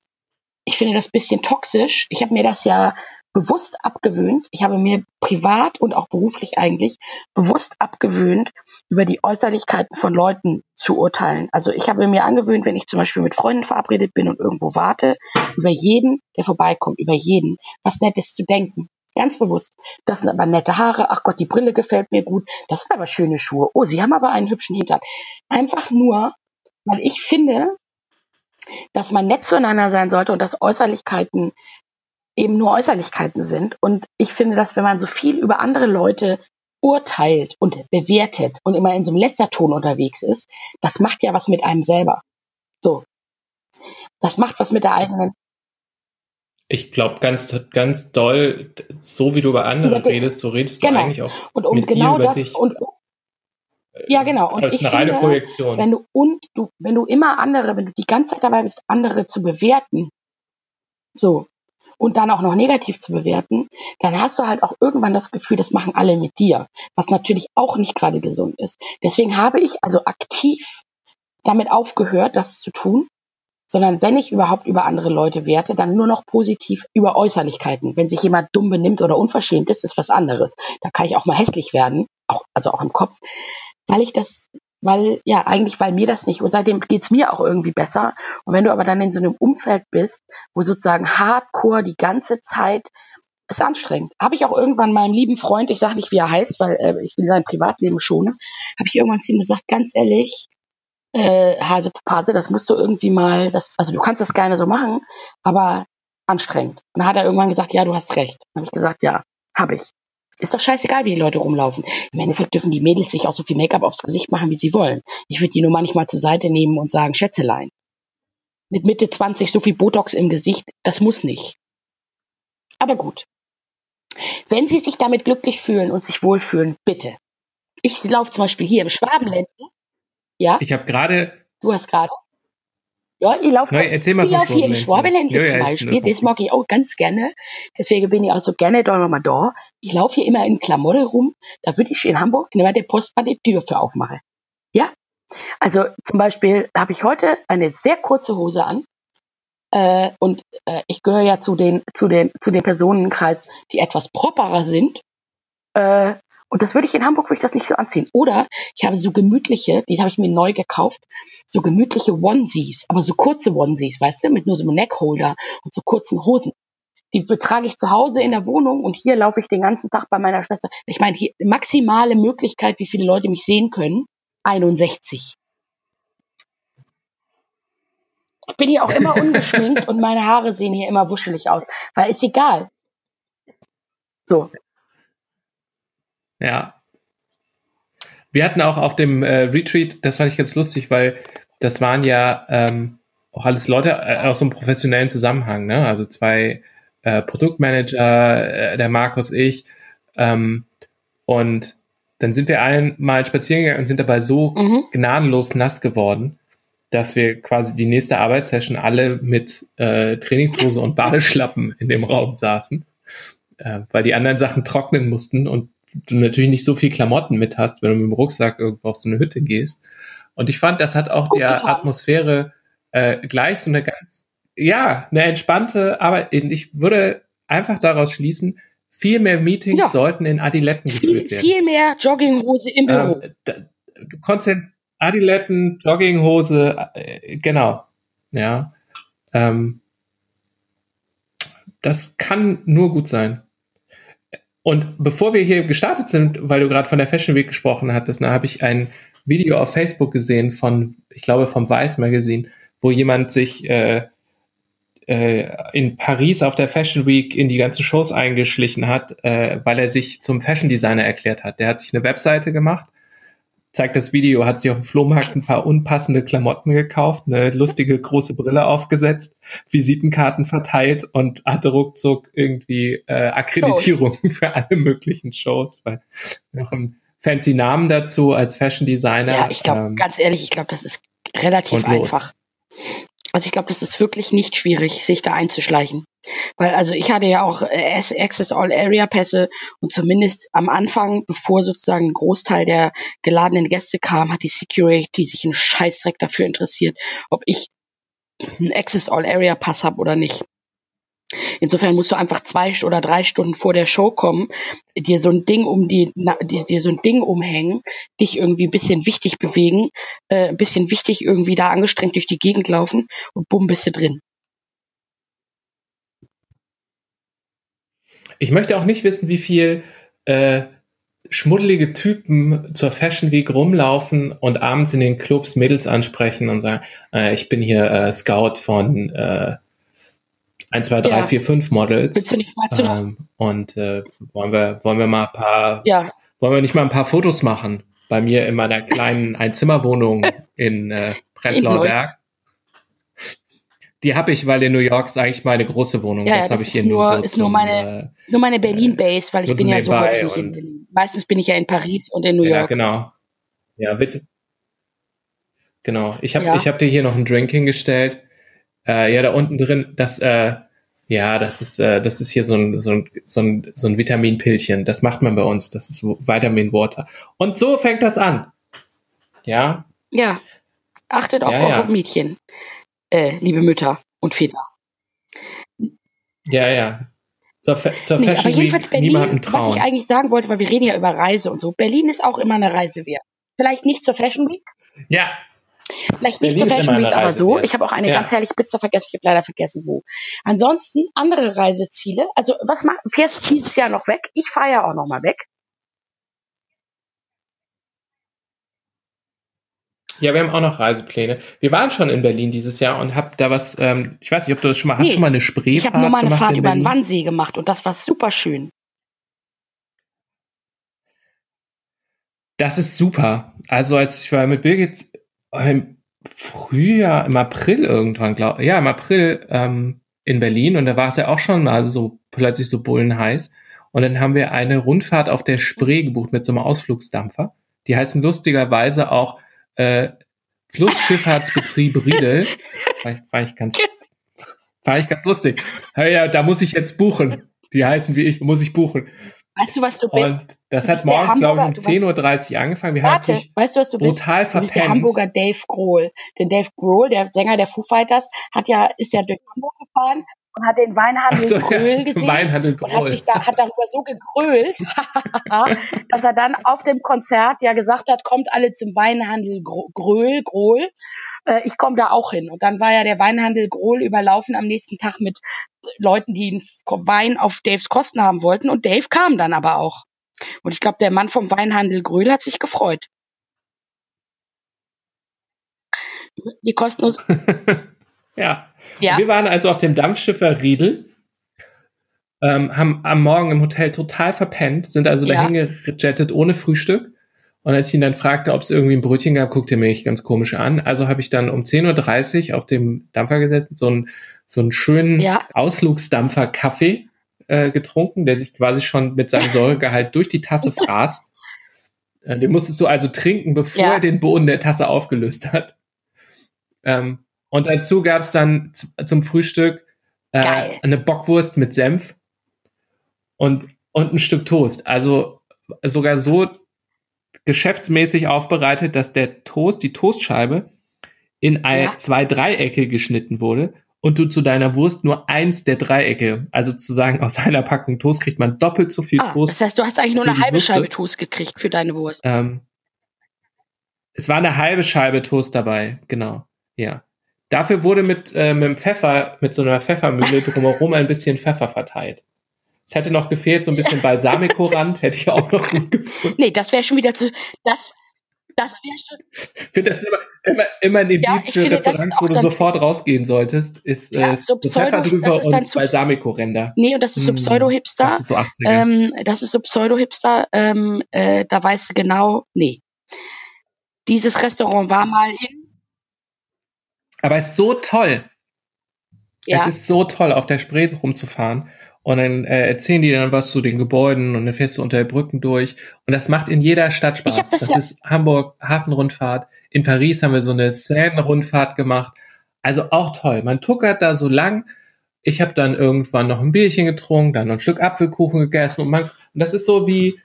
ich finde das bisschen toxisch. Ich habe mir das ja bewusst abgewöhnt. Ich habe mir privat und auch beruflich eigentlich bewusst abgewöhnt, über die Äußerlichkeiten von Leuten zu urteilen. Also ich habe mir angewöhnt, wenn ich zum Beispiel mit Freunden verabredet bin und irgendwo warte, über jeden, der vorbeikommt, über jeden, was Nettes zu denken. Ganz bewusst. Das sind aber nette Haare. Ach Gott, die Brille gefällt mir gut. Das sind aber schöne Schuhe. Oh, sie haben aber einen hübschen Hintern. Einfach nur, weil ich finde, dass man nett zueinander sein sollte und dass Äußerlichkeiten eben nur Äußerlichkeiten sind. Und ich finde, dass wenn man so viel über andere Leute urteilt und bewertet und immer in so einem Lästerton unterwegs ist, das macht ja was mit einem selber. So. Das macht was mit der eigenen. Ich glaube ganz, ganz doll, so wie du über andere über redest, so redest genau. du eigentlich auch und um mit genau dir über das dich. Und, ja, genau. Und das ist ich eine reine finde, Projektion. Wenn du und du, wenn du immer andere, wenn du die ganze Zeit dabei bist, andere zu bewerten, so, und dann auch noch negativ zu bewerten, dann hast du halt auch irgendwann das Gefühl, das machen alle mit dir, was natürlich auch nicht gerade gesund ist. Deswegen habe ich also aktiv damit aufgehört, das zu tun, sondern wenn ich überhaupt über andere Leute werte, dann nur noch positiv über Äußerlichkeiten. Wenn sich jemand dumm benimmt oder unverschämt ist, ist was anderes. Da kann ich auch mal hässlich werden, auch, also auch im Kopf, weil ich das weil, ja, eigentlich, weil mir das nicht, und seitdem geht's mir auch irgendwie besser. Und wenn du aber dann in so einem Umfeld bist, wo sozusagen hardcore die ganze Zeit ist anstrengend. Habe ich auch irgendwann meinem lieben Freund, ich sage nicht, wie er heißt, weil äh, ich will sein Privatleben schonen, habe ich irgendwann zu ihm gesagt, ganz ehrlich, äh, Hase Pase, das musst du irgendwie mal, das, also du kannst das gerne so machen, aber anstrengend. Und dann hat er irgendwann gesagt, ja, du hast recht. Dann habe ich gesagt, ja, habe ich. Ist doch scheißegal, wie die Leute rumlaufen. Im Endeffekt dürfen die Mädels sich auch so viel Make-up aufs Gesicht machen, wie sie wollen. Ich würde die nur manchmal zur Seite nehmen und sagen, Schätzelein. Mit Mitte 20 so viel Botox im Gesicht, das muss nicht. Aber gut. Wenn sie sich damit glücklich fühlen und sich wohlfühlen, bitte. Ich laufe zum Beispiel hier im Schwabenländle. Ja? Ich habe gerade. Du hast gerade. Ja, ich laufe erzähl mal ich lauf hier im Schwabenländle Ja, zum Beispiel. nur- Das mag ich auch ganz gerne. Deswegen bin ich auch so gerne da nochmal da. Ich laufe hier immer in Klamotte rum. Da würde ich in Hamburg nicht mehr der Postmann die Tür für aufmachen. Ja? Also zum Beispiel habe ich heute eine sehr kurze Hose an. Äh, und äh, ich gehöre ja zu den, zu den, zu den Personenkreis, die etwas properer sind. Äh, und das würde ich in Hamburg würde ich das nicht so anziehen. Oder ich habe so gemütliche, die habe ich mir neu gekauft, so gemütliche Onesies, aber so kurze Onesies, weißt du, mit nur so einem Neckholder und so kurzen Hosen. Die trage ich zu Hause in der Wohnung und hier laufe ich den ganzen Tag bei meiner Schwester. Ich meine, die maximale Möglichkeit, wie viele Leute mich sehen können, 61. Ich bin hier auch immer ungeschminkt und meine Haare sehen hier immer wuschelig aus, weil ist egal. So, Ja. Wir hatten auch auf dem äh, Retreat, das fand ich ganz lustig, weil das waren ja ähm, auch alles Leute äh, aus so einem professionellen Zusammenhang, ne? Also zwei äh, Produktmanager, äh, der Markus, ich. Ähm, und dann sind wir allen mal spazieren gegangen und sind dabei so mhm. gnadenlos nass geworden, dass wir quasi die nächste Arbeitssession alle mit äh, Trainingshose und Badeschlappen in dem Raum saßen, äh, weil die anderen Sachen trocknen mussten und du natürlich nicht so viel Klamotten mit hast, wenn du mit dem Rucksack irgendwo auf so eine Hütte gehst. Und ich fand, das hat auch Gut der getan. Atmosphäre äh, gleich so eine ganz, ja, eine entspannte, aber ich würde einfach daraus schließen, viel mehr Meetings Ja. sollten in Adiletten viel, geführt werden. viel mehr Jogginghose im Büro. Ähm, da, du konzent Adiletten, Jogginghose, äh, genau. Ja. Ähm, das kann nur gut sein. Und bevor wir hier gestartet sind, weil du gerade von der Fashion Week gesprochen hattest, da habe ich ein Video auf Facebook gesehen von, ich glaube, vom Vice Magazine, wo jemand sich äh, äh, in Paris auf der Fashion Week in die ganzen Shows eingeschlichen hat, äh, weil er sich zum Fashion Designer erklärt hat. Der hat sich eine Webseite gemacht, zeigt das Video, hat sich auf dem Flohmarkt ein paar unpassende Klamotten gekauft, eine lustige große Brille aufgesetzt, Visitenkarten verteilt und hatte ruckzuck irgendwie äh, Akkreditierung für alle möglichen Shows, weil noch ein fancy Namen dazu als Fashion Designer. Ja, ich glaube, ähm, ganz ehrlich, ich glaube, das ist relativ einfach. Also ich glaube, das ist wirklich nicht schwierig, sich da einzuschleichen. Weil also ich hatte ja auch äh, Access All Area Pässe und zumindest am Anfang, bevor sozusagen ein Großteil der geladenen Gäste kam, hat die Security sich einen Scheißdreck dafür interessiert, ob ich einen Access All Area Pass habe oder nicht. Insofern musst du einfach zwei oder drei Stunden vor der Show kommen, dir so ein Ding um die, dir, dir so ein Ding umhängen, dich irgendwie ein bisschen wichtig bewegen, äh, ein bisschen wichtig irgendwie da angestrengt durch die Gegend laufen und bumm, bist du drin. Ich möchte auch nicht wissen, wie viel äh, schmuddelige Typen zur Fashion Week rumlaufen und abends in den Clubs Mädels ansprechen und sagen, äh, ich bin hier äh, Scout von äh, 1, 2, 3, Ja. 4, 5 Models. Willst du nicht mal zu einer, Ähm, und äh, wollen wir wollen wir mal ein paar ja, wollen wir nicht mal ein paar Fotos machen bei mir in meiner kleinen Einzimmerwohnung in äh, Prenzlauer Berg? Die habe ich, weil in New York ist eigentlich meine große Wohnung. Ja, ja, das habe das ich hier nur, nur- so ist nur zum, meine- äh, nur meine Berlin-Base, weil ich bin ja so häufig nicht in Berlin. Meistens bin ich ja in Paris und in New ja, York. genau. Ja, bitte. Genau. Ich habe Ja. ich hab dir hier noch einen Drink hingestellt. Äh, ja, da unten drin, das, äh, ja, das ist, äh, das ist hier so ein, so ein, so ein, so ein Vitaminpillchen. Das macht man bei uns. Das ist Vitamin Water. Und so fängt das an. Ja, Ja. Achtet auf Ja, eure ja. Mädchen, äh, liebe Mütter und Väter. ja, ja. Zur, Fa zur Nee, aber Fashion jedenfalls Week niemandem Berlin, was ich eigentlich sagen wollte, weil wir reden ja über Reise und so. Berlin ist auch immer eine Reise wert. Vielleicht nicht zur Fashion Week, Ja, vielleicht nicht zur Fashion Week, aber so. wert. Ich habe auch eine Ja. ganz herrliche Pizza vergessen, ich habe leider vergessen, wo. Ansonsten andere Reiseziele. Also was macht, fährst du dieses Jahr noch weg? Ich fahre ja auch noch mal weg. ja, wir haben auch noch Reisepläne. Wir waren schon in Berlin dieses Jahr und hab da was, ähm, ich weiß nicht, ob du das schon mal, hast Nee, du schon mal eine Ich Spreefahrt habe nur mal eine Fahrt über den? Wannsee gemacht und das war super schön. Das ist super. Also als ich war mit Birgit im Frühjahr, im April irgendwann, glaube ja, im April ähm, in Berlin und da war es ja auch schon mal so plötzlich so bullenheiß. Und dann haben wir eine Rundfahrt auf der Spree gebucht mit so einem Ausflugsdampfer. Die heißen lustigerweise auch äh, Flussschifffahrtsbetrieb Riedel. Fand ich, fand ich ganz, fand ich ganz lustig. Ja, ja, da muss ich jetzt buchen. Die heißen wie ich, muss ich buchen. Weißt du, was du bist? Und das Du hat morgens, glaube ich, um Hamburger, du 10.30 Uhr angefangen. Wir Warte, weißt du, was du bist? brutal Du bist der verpennt. Hamburger Dave Grohl. Denn Dave Grohl, der Sänger der Foo Fighters, hat ja, ist ja durch Hamburg gefahren und hat den Weinhandel so, Gröhl ja, gesehen. Weinhandel und hat Grohl. sich da, hat darüber so gegrölt, dass er dann auf dem Konzert ja gesagt hat, kommt alle zum Weinhandel Gröhl, Grohl. Äh, ich komme da auch hin. Und dann war ja der Weinhandel Grohl überlaufen am nächsten Tag mit Leuten, die Wein auf Daves Kosten haben wollten. Und Dave kam dann aber auch. Und ich glaube, der Mann vom Weinhandel Gröhl hat sich gefreut. Die kostenlos. Ja. Ja. Wir waren also auf dem Dampfschiffer Riedel, ähm, haben am Morgen im Hotel total verpennt, sind also Ja. dahin gejettet ohne Frühstück. Und als ich ihn dann fragte, ob es irgendwie ein Brötchen gab, guckte er mich ganz komisch an. Also habe ich dann um 10.30 Uhr auf dem Dampfer gesessen, so einen, so einen schönen Ja. Ausflugsdampfer-Kaffee äh, getrunken, der sich quasi schon mit seinem Säuregehalt durch die Tasse fraß. Äh, Den musstest du also trinken, bevor Ja. er den Boden der Tasse aufgelöst hat. Ähm, und dazu gab es dann zum Frühstück äh, eine Bockwurst mit Senf und, und ein Stück Toast. Also sogar so geschäftsmäßig aufbereitet, dass der Toast, die Toastscheibe, in ein, Ja. zwei Dreiecke geschnitten wurde und du zu deiner Wurst nur eins der Dreiecke, also sozusagen aus einer Packung Toast kriegt man doppelt so viel Ah, Toast. das heißt, du hast eigentlich nur eine halbe Würste. Scheibe Toast gekriegt für deine Wurst. Ähm, es war eine halbe Scheibe Toast dabei, genau. Ja. Dafür wurde mit, äh, mit dem Pfeffer, mit so einer Pfeffermühle drumherum ein bisschen Pfeffer verteilt. Es hätte noch gefehlt, so ein bisschen Balsamico-Rand, hätte ich auch noch gut gefunden. Nee, das wäre schon wieder zu. Das, das wäre schon. Ich finde das immer, immer, immer ein Indiz Ja, für Restaurants, wo du sofort rausgehen solltest, ist Ja, äh, so Pfeffer drüber und Balsamico-Ränder. Nee, und das ist so Mm, Pseudo-Hipster. Das ist so 80er. Ähm, das ist so Pseudo-Hipster. Ähm, äh, da weißt du genau, nee. Dieses Restaurant war mal in. Aber es ist so toll. Ja, Es ist so toll, auf der Spree rumzufahren. Und dann äh, erzählen die dann was zu den Gebäuden und dann fährst du unter den Brücken durch. Und das macht in jeder Stadt Ich Spaß. das Das, ja- ist Hamburg Hafenrundfahrt. In Paris haben wir so eine Seine-Rundfahrt gemacht. Also auch toll. Man tuckert da so lang. Ich habe dann irgendwann noch ein Bierchen getrunken, dann noch ein Stück Apfelkuchen gegessen und man und das ist so wie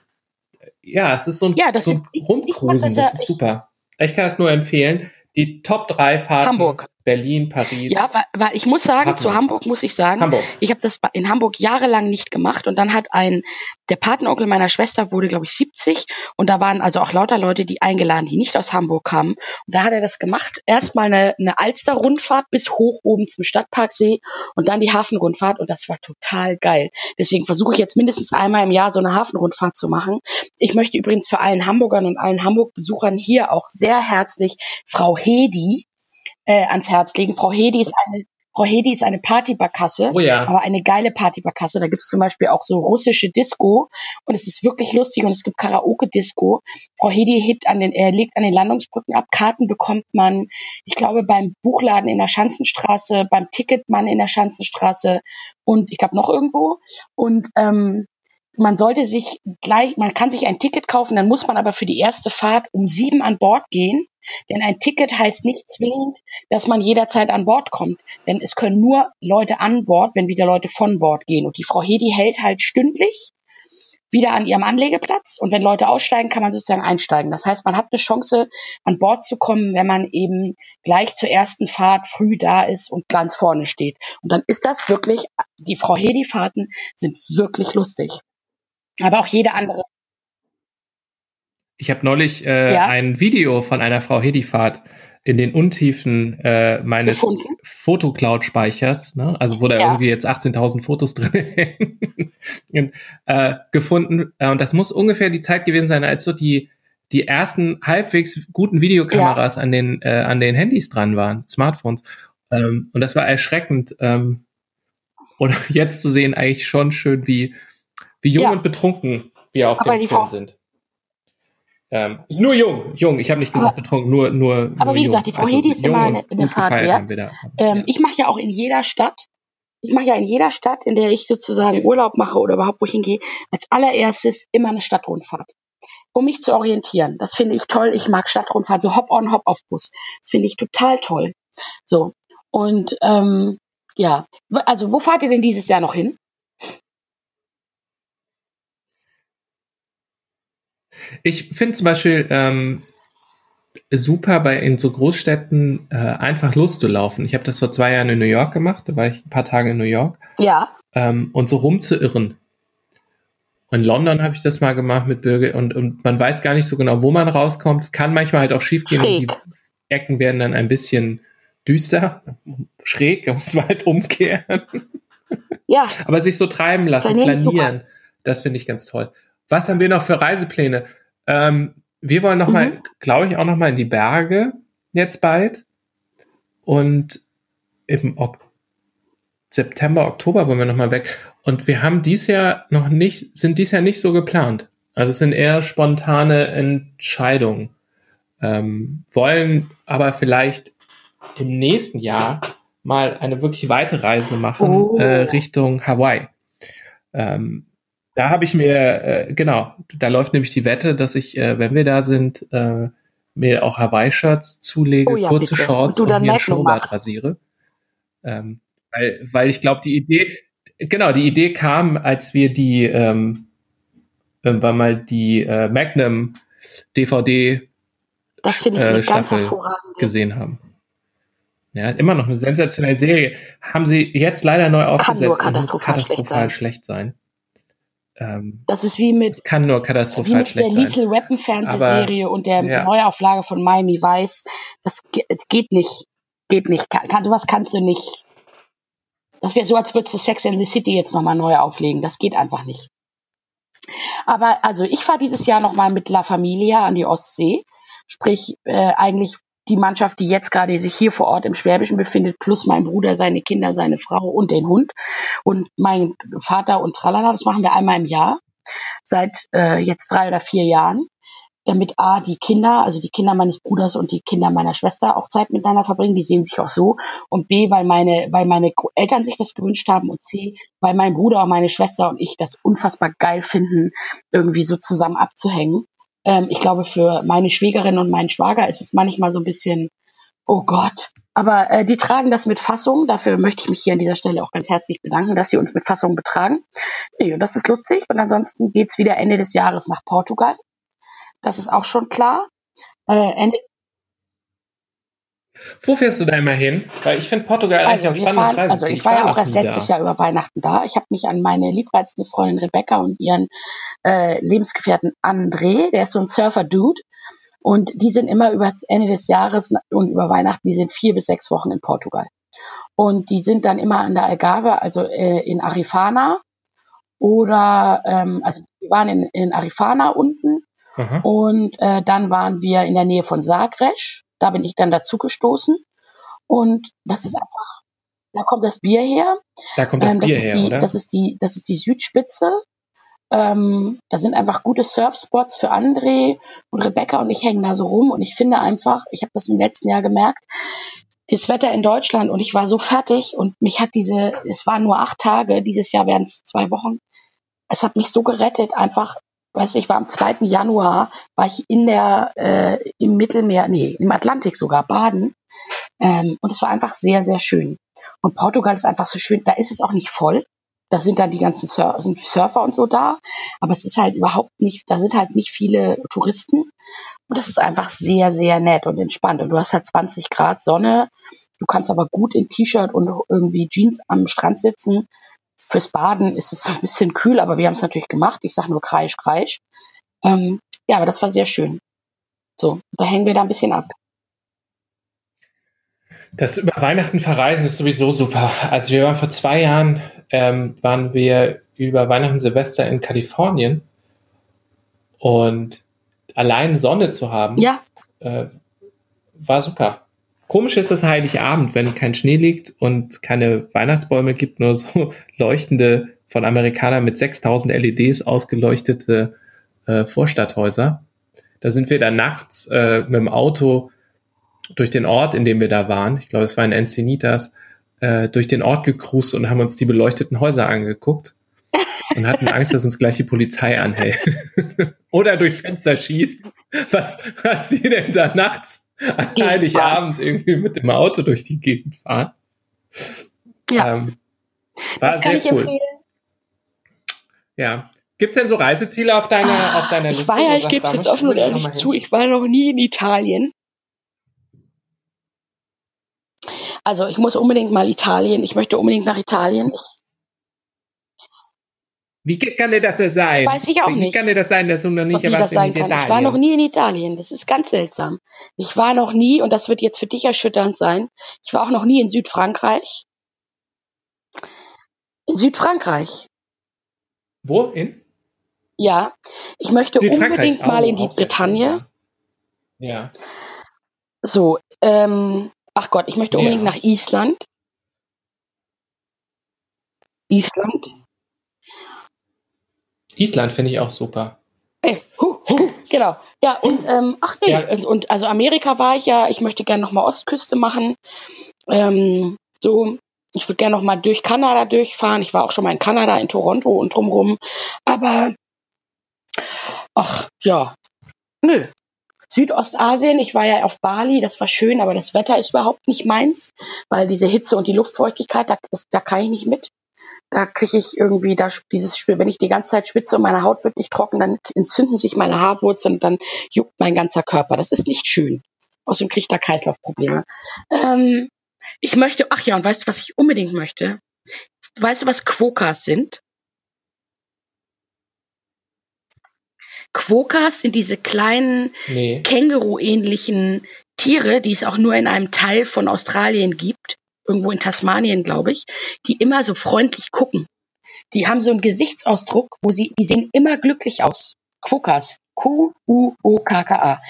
ja, es ist so ein, Ja, das so ein ist- ich- ich Rumcruisen, mach das das, ja- ist ich- super. Ich kann das nur empfehlen. Die Top 3 Fahrten Hamburg. Berlin, Paris, ja weil, weil ich muss sagen, Hafenrundfahrt. zu Hamburg muss ich sagen, Hamburg. Ich habe das in Hamburg jahrelang nicht gemacht und dann hat ein der Patenonkel meiner Schwester wurde glaube ich 70 und da waren also auch lauter Leute, die eingeladen, die nicht aus Hamburg kamen und da hat er das gemacht. Erstmal eine, eine Alster-Rundfahrt bis hoch oben zum Stadtparksee und dann die Hafenrundfahrt und das war total geil. Deswegen versuche ich jetzt mindestens einmal im Jahr so eine Hafenrundfahrt zu machen. Ich möchte übrigens für allen Hamburgern und allen Hamburg-Besuchern hier auch sehr herzlich Frau Hedi äh, ans Herz legen. Frau Hedi ist eine Frau Hedi ist eine Partybarkasse, Oh ja. aber eine geile Partybarkasse. Da gibt es zum Beispiel auch so russische Disco und es ist wirklich lustig und es gibt Karaoke-Disco. Frau Hedi hebt an den, er legt an den Landungsbrücken ab. Karten bekommt man, ich glaube, beim Buchladen in der Schanzenstraße, beim Ticketmann in der Schanzenstraße und ich glaube noch irgendwo. Und ähm, man sollte sich gleich, man kann sich ein Ticket kaufen, dann muss man aber für die erste Fahrt um sieben an Bord gehen. Denn ein Ticket heißt nicht zwingend, dass man jederzeit an Bord kommt. Denn es können nur Leute an Bord, wenn wieder Leute von Bord gehen. Und die Frau Hedi hält halt stündlich wieder an ihrem Anlegeplatz. Und wenn Leute aussteigen, kann man sozusagen einsteigen. Das heißt, man hat eine Chance, an Bord zu kommen, wenn man eben gleich zur ersten Fahrt früh da ist und ganz vorne steht. Und dann ist das wirklich, die Frau Hedi-Fahrten sind wirklich lustig. Aber auch jede andere. Ich habe neulich äh, Ja. ein Video von einer Frau Hedifahrt in den Untiefen äh, meines? Fotocloud-Speichers, ne? also wo da Ja. irgendwie jetzt 18.000 Fotos drin hängen, äh, gefunden. Äh, und das muss ungefähr die Zeit gewesen sein, als so die die ersten halbwegs guten Videokameras an den äh, an den Handys dran waren, Smartphones. Ähm, und das war erschreckend. Ähm, und jetzt zu sehen, eigentlich schon schön, wie wie jung Ja. und betrunken wir auf Aber dem Film Frau- sind. Ähm, nur jung, jung. Ich habe nicht gesagt Aber- betrunken, nur nur. Aber nur wie jung. gesagt, die Frau Also Hedi ist immer eine- eine Fahrt wert. wir da. Ähm, Ja. Ich mache ja auch in jeder Stadt, ich mache ja in jeder Stadt, in der ich sozusagen Urlaub mache oder überhaupt wo ich hingehe, als allererstes immer eine Stadtrundfahrt. Um mich zu orientieren. Das finde ich toll. Ich mag Stadtrundfahrt, so Hop-on, Hop-off-Bus. Das finde ich total toll. So. Und ähm, ja, also wo fahrt ihr denn dieses Jahr noch hin? Ich finde zum Beispiel ähm, super bei in so Großstädten äh, einfach loszulaufen. Ich habe das vor zwei Jahren in New York gemacht, da war ich ein paar Tage in New York Ja, ähm, und so rumzuirren. In London habe ich das mal gemacht mit Bürger und, und man weiß gar nicht so genau, wo man rauskommt. Es kann manchmal halt auch schief gehen und die Ecken werden dann ein bisschen düster, schräg, da muss man halt umkehren. ja. Aber sich so treiben lassen, flanieren, das finde ich ganz toll. Was haben wir noch für Reisepläne? Ähm, wir wollen noch Mhm. mal, glaube ich, auch noch mal in die Berge jetzt bald. Und im ok September, Oktober wollen wir noch mal weg. Und wir haben dies Jahr noch nicht, sind dies Jahr nicht so geplant. Also es sind eher spontane Entscheidungen. Ähm, wollen aber vielleicht im nächsten Jahr mal eine wirklich weite Reise machen Oh. äh, Richtung Hawaii. Ähm, da habe ich mir, äh, genau, da läuft nämlich die Wette, dass ich, äh, wenn wir da sind, äh, mir auch Hawaii-Shirts zulege, Oh ja, kurze bitte. Shorts Und und, mir Schnurrbart rasiere. Ähm, weil, weil ich glaube, die Idee, genau, die Idee kam, als wir die, ähm, irgendwann mal die äh, Magnum DVD Äh, Staffel gesehen haben. Ja, immer noch eine sensationelle Serie. Haben sie jetzt leider neu aufgesetzt und muss katastrophal schlecht schlecht sein. Ähm, Das ist wie mit kann nur wie katastrophal mit der schlecht sein. Lethal Weapon Fernsehserie und der ja. Neuauflage von Miami Vice. Das ge- geht nicht. Geht nicht. Kann, kann, sowas kannst du nicht. Das wäre so, als würdest du Sex in the City jetzt nochmal neu auflegen. Das geht einfach nicht. Aber also ich fahre dieses Jahr nochmal mit La Familia an die Ostsee. Sprich, äh, eigentlich die Mannschaft, die jetzt gerade sich hier vor Ort im Schwäbischen befindet, plus mein Bruder, seine Kinder, seine Frau und den Hund und mein Vater und Tralala. Das machen wir einmal im Jahr seit äh, jetzt drei oder vier Jahren, damit A, die Kinder, also die Kinder meines Bruders und die Kinder meiner Schwester auch Zeit miteinander verbringen, die sehen sich auch so. Und B, weil meine, weil meine Eltern sich das gewünscht haben und C, weil mein Bruder und meine Schwester und ich das unfassbar geil finden, irgendwie so zusammen abzuhängen. Ähm, ich glaube, für meine Schwägerin und meinen Schwager ist es manchmal so ein bisschen, oh Gott. Aber äh, die tragen das mit Fassung. Dafür möchte ich mich hier an dieser Stelle auch ganz herzlich bedanken, dass sie uns mit Fassung betragen. Nee, und das ist lustig. Und ansonsten geht's wieder Ende des Jahres nach Portugal. Das ist auch schon klar. Äh, Ende, Wo fährst du da immer hin? Weil ich finde Portugal eigentlich also, ein wir spannendes fahren, also ich war ja auch erst letztes. Jahr über Weihnachten da. Ich habe mich an meine liebreizende Freundin Rebecca und ihren äh, Lebensgefährten André, der ist so ein Surfer-Dude. Und die sind immer über das Ende des Jahres und über Weihnachten, die sind vier bis sechs Wochen in Portugal. Und die sind dann immer an der Algarve, also äh, in Arifana. Oder, ähm, also wir waren in, in Arifana unten Aha. und äh, dann waren wir in der Nähe von Sagres. Da bin ich dann dazu gestoßen. Und das ist einfach Da kommt das Bier her. Da kommt das Ähm, Bier ist her, die, oder? Das ist die, das ist die Südspitze. Ähm, da sind einfach gute Surfspots für André und Rebecca und ich hängen da so rum und ich finde einfach, ich habe das im letzten Jahr gemerkt, das Wetter in Deutschland und ich war so fertig und mich hat diese, es waren nur acht Tage, dieses Jahr werden es zwei Wochen. Es hat mich so gerettet, einfach, weißt du, ich war am 2. Januar, war ich in der, äh, im Mittelmeer, nee, im Atlantik sogar, baden. Ähm, und es war einfach sehr, sehr schön. Und Portugal ist einfach so schön, da ist es auch nicht voll. Da sind dann die ganzen Sur sind Surfer und so da. Aber es ist halt überhaupt nicht, da sind halt nicht viele Touristen. Und es ist einfach sehr, sehr nett und entspannt. Und du hast halt 20 Grad Sonne. Du kannst aber gut in T-Shirt und irgendwie Jeans am Strand sitzen. Fürs Baden ist es ein bisschen kühl, aber wir haben es natürlich gemacht. Ich sage nur Kreisch, Kreisch. Ähm, ja, aber das war sehr schön. So, da hängen wir da ein bisschen ab. Das über Weihnachten verreisen ist sowieso super. Also wir waren vor zwei Jahren, ähm, waren wir über Weihnachten Silvester in Kalifornien und allein Sonne zu haben, Ja, äh, war super. Komisch ist das Heiligabend, wenn kein Schnee liegt und keine Weihnachtsbäume gibt, nur so leuchtende von Amerikanern mit 6000 LEDs ausgeleuchtete äh, Vorstadthäuser. Da sind wir dann nachts äh, mit dem Auto durch den Ort, in dem wir da waren, ich glaube, es war in Encinitas, äh, durch den Ort gecruist und haben uns die beleuchteten Häuser angeguckt und hatten Angst, dass uns gleich die Polizei anhält. Oder durchs Fenster schießt. Was, was sie denn da nachts an. Heiligabend irgendwie mit dem Auto durch die Gegend fahren. ja. Ähm, war das kann ich cool. empfehlen. Ja. Gibt's denn so Reiseziele auf deiner, Ah, auf deiner ich Liste? war wo ja, ich gebe es jetzt offen und ehrlich zu, ich war noch nie in Italien. Also ich muss unbedingt mal Italien, ich möchte unbedingt nach Italien. Ich, Wie kann dir das sein? Weiß ich auch Wie nicht. kann dir das sein, dass du noch nicht wie warst in kann. Italien? Ich war noch nie in Italien. Das ist ganz seltsam. Ich war noch nie, und das wird jetzt für dich erschütternd sein, ich war auch noch nie in Südfrankreich. In Südfrankreich. Wo? In? Ja. Ich möchte unbedingt mal in die Bretagne. Ja. So, ähm, ach Gott, ich möchte Ja. unbedingt nach Island. Island. Island finde ich auch super. Ey, hu, hu, genau. Ja, und ähm, ach nee, Ja. und, und also Amerika war ich ja, ich möchte gerne nochmal Ostküste machen. Ähm, so, ich würde gerne nochmal durch Kanada durchfahren. Ich war auch schon mal in Kanada, in Toronto und drumrum. Aber ach ja, nö. Südostasien, ich war ja auf Bali, das war schön, aber das Wetter ist überhaupt nicht meins, weil diese Hitze und die Luftfeuchtigkeit, da, das, da kann ich nicht mit. Da kriege ich irgendwie da dieses Spiel, wenn ich die ganze Zeit schwitze und meine Haut wird nicht trocken, dann entzünden sich meine Haarwurzeln und dann juckt mein ganzer Körper. Das ist nicht schön. Außerdem kriege ich da Kreislaufprobleme. Ähm, ich möchte, ach ja, und weißt du, was ich unbedingt möchte? Weißt du, was Quokkas sind? Quokkas sind diese kleinen Nee. Känguru-ähnlichen Tiere, die es auch nur in einem Teil von Australien gibt, irgendwo in Tasmanien, glaube ich, die immer so freundlich gucken. Die haben so einen Gesichtsausdruck, wo sie, die sehen immer glücklich aus. Quokkas. Q-U-O-K-K-A.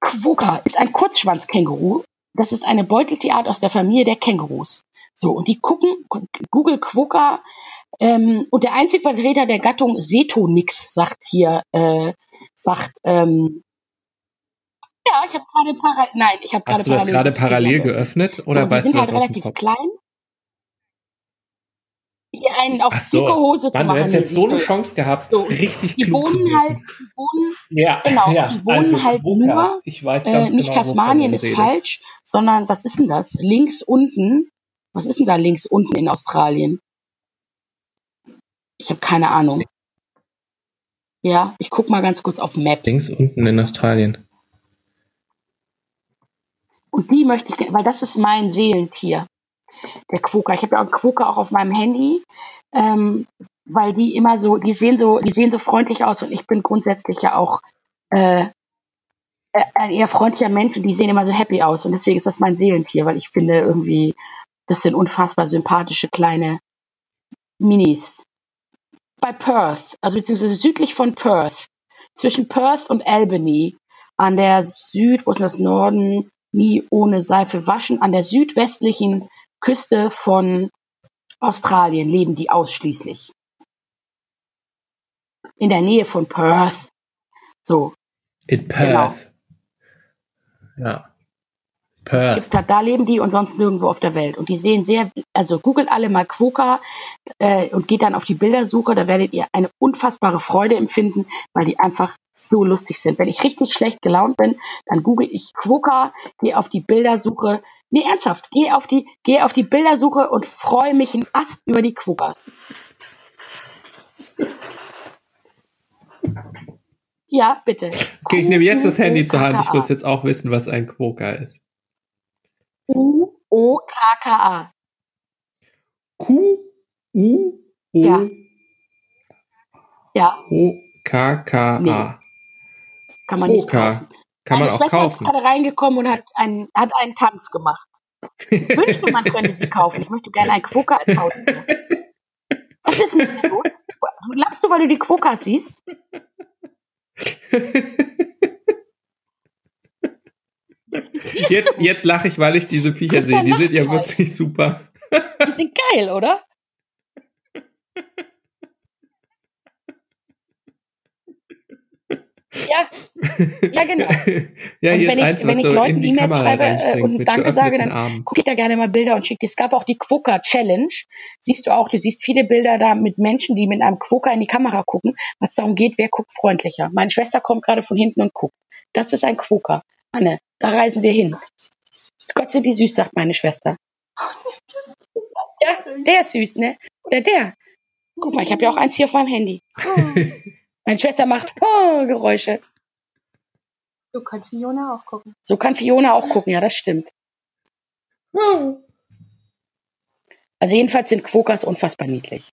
Quokka ist ein Kurzschwanzkänguru. Das ist eine Beuteltierart aus der Familie der Kängurus. So, und die gucken, Google Quokka, ähm, und der einzige Vertreter der Gattung Setonix sagt hier, äh, sagt, ähm, ja, ich habe gerade parallel, nein, ich habe gerade Hast du das gerade parallel geöffnet oder so, weißt sind du das halt aus dem relativ Kopf? klein. Hier einen auf Ach so. Hose zu Mann, du machen. hättest jetzt so eine. Chance gehabt, So, richtig Die zu wohnen halt, die wohnen, Ja, genau, ja. die wohnen also halt nur, Ich weiß äh, ganz nicht genau, Tasmanien ist redet. falsch, sondern was ist denn das? Links unten, was ist denn da links unten in Australien? Ich habe keine Ahnung. Ja, ich guck mal ganz kurz auf Maps. Links unten in Australien. Und die möchte ich, weil das ist mein Seelentier, der Quokka. Ich habe ja auch einen Quokka auch auf meinem Handy, ähm, weil die immer so, die sehen so, die sehen so freundlich aus und ich bin grundsätzlich ja auch äh, äh, ein eher freundlicher Mensch und die sehen immer so happy aus und deswegen ist das mein Seelentier, weil ich finde irgendwie, das sind unfassbar sympathische kleine Minis. Bei Perth, also beziehungsweise südlich von Perth, zwischen Perth und Albany, an der Süd, wo ist das Norden, nie ohne Seife waschen, an der südwestlichen Küste von Australien leben die ausschließlich. In der Nähe von Perth. So, In Genau. Perth. Es gibt halt, da leben die und sonst nirgendwo auf der Welt. Und die sehen sehr, also googelt alle mal Quokka äh, und geht dann auf die Bildersuche. Da werdet ihr eine unfassbare Freude empfinden, weil die einfach so lustig sind. Wenn ich richtig schlecht gelaunt bin, dann google ich Quokka, gehe auf die Bildersuche. Nee, ernsthaft, gehe auf die, gehe auf die Bildersuche und freue mich ein Ast über die Quokkas. Ja, bitte. Okay, ich nehme jetzt das Handy zur Hand. Ich muss jetzt auch wissen, was ein Quokka ist. U-O-K-K-A. Q U O Ja. Ja, O K K Nee. Kann man nicht kaufen. Kann man Meine auch Schwester kaufen. ist gerade reingekommen und hat einen, hat einen Tanz gemacht. Ich wünschte, man könnte sie kaufen. Ich möchte gerne einen Quokka als Haustier. Was ist mit dir los? Lachst du, weil du die Quokkas siehst? Jetzt, jetzt lache ich, weil ich diese Viecher Christian sehe. Die sind ja gleich. wirklich super. Die sind geil, oder? Ja, ja genau. ja, Und wenn ich- eins, wenn ich Leuten die E-Mails schreibe, äh, und Danke sage, dann gucke ich da gerne mal Bilder und schicke dir. Es gab auch die Quokka Challenge. Siehst du auch, du siehst viele Bilder da mit Menschen, die mit einem Quokka in die Kamera gucken, was darum geht, wer guckt freundlicher. Meine Schwester kommt gerade von hinten und guckt. Das ist ein Quokka. Anne, da reisen wir hin. Gott sind die süß, sagt meine Schwester. Ja, der ist süß, ne? Oder der. Guck mal, ich habe ja auch eins hier auf meinem Handy. Meine Schwester macht oh, Geräusche. So kann Fiona auch gucken. So kann Fiona auch gucken, ja, das stimmt. Also jedenfalls sind Quokkas unfassbar niedlich.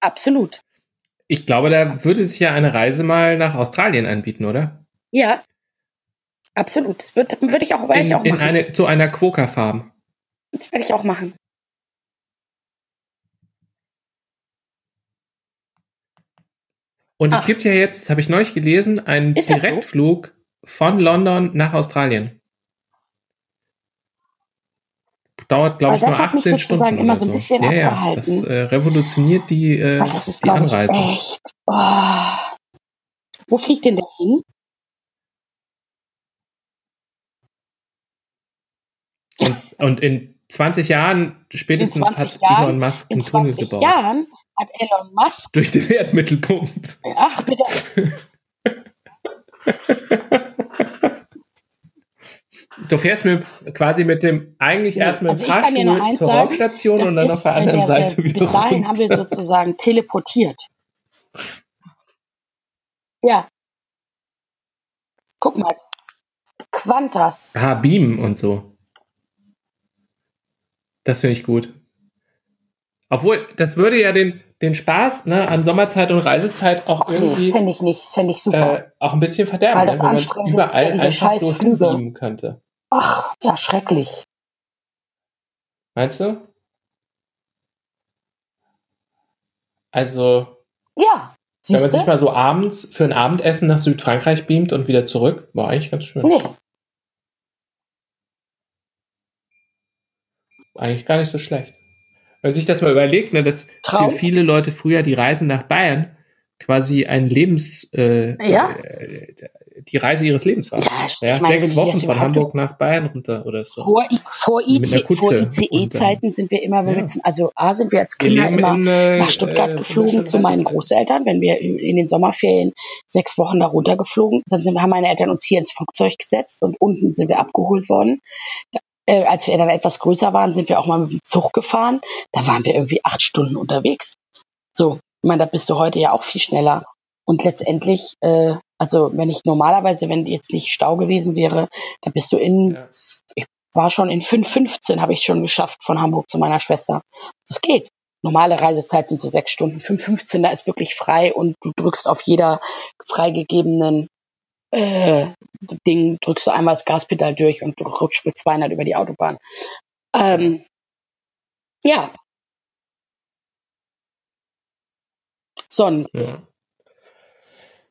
Absolut. Ich glaube, da würde sich ja eine Reise mal nach Australien anbieten, oder? Ja. Absolut. Das würde würd ich auch, In, ich auch in machen. eine, zu einer Quokka-Farm. Das werde ich auch machen. Und es Ach. gibt ja jetzt, das habe ich neulich gelesen, einen das so? Direktflug von London nach Australien. Dauert, glaube ich, nur das hat mich 18 sozusagen Stunden. immer so ein bisschen ja, ja, abgehalten. Das äh, revolutioniert die, äh, Weil das ist, die glaube ich, Anreise. echt. Oh. Wo fliegt denn der hin? Und, und in 20 Jahren spätestens In 20 hat Jahren- Elon Musk In einen Tunnel 20 gebaut. Jahren hat Elon Musk, Durch den Erdmittelpunkt. ach bitte, Du fährst mit, quasi mit dem, eigentlich Nee, erst mit dem also Fahrstuhl zur Raumstation das und dann ist, auf der äh, anderen der, Seite der, wieder Bis dahin haben wir runter. sozusagen teleportiert. Ja. Guck mal. Quantas. Ah, Beamen und so. Das finde ich gut. Obwohl, das würde ja den, den Spaß ne, an Sommerzeit und Reisezeit auch Nee, irgendwie fände ich nicht. Fände ich super. äh, auch ein bisschen verderben, Weil das wenn man anstrengend ist, überall diese einfach so hinbeamen könnte. Ach, ja, schrecklich. Meinst du? Also, Ja. wenn man sich mal so abends für ein Abendessen nach Südfrankreich beamt und wieder zurück, war eigentlich ganz schön. Nee. Eigentlich gar nicht so schlecht. Wenn man sich das mal überlegt, ne, dass Traum. für viele Leute früher die Reise nach Bayern quasi ein Lebens, äh, Ja. äh, die Reise ihres Lebens war. Ja, Ja, meine, sechs Wochen von Hamburg nach Bayern runter oder so. Vor, vor, IC, Kutsche vor ICE-Zeiten sind wir immer, wenn Ja. wir zum, also A sind wir als Kinder immer in, äh, nach Stuttgart äh, geflogen zu meinen. Großeltern, wenn wir in in den Sommerferien sechs Wochen da runtergeflogen. Dann sind, haben meine Eltern uns hier ins Flugzeug gesetzt und unten sind wir abgeholt worden. Äh, als wir dann etwas größer waren, sind wir auch mal mit dem Zug gefahren. Da waren wir irgendwie acht Stunden unterwegs. So, ich meine, da bist du heute ja auch viel schneller. Und letztendlich, äh, also wenn ich normalerweise, wenn jetzt nicht Stau gewesen wäre, dann bist du in Ja. war schon in 5,15 habe ich schon geschafft von Hamburg zu meiner Schwester. Das geht. Normale Reisezeit sind so sechs Stunden. 5,15, da ist wirklich frei und du drückst auf jeder freigegebenen äh, Ding, drückst du einmal das Gaspedal durch und du rutschst mit 200 über die Autobahn. Ähm, ja. Sonnen. Ja.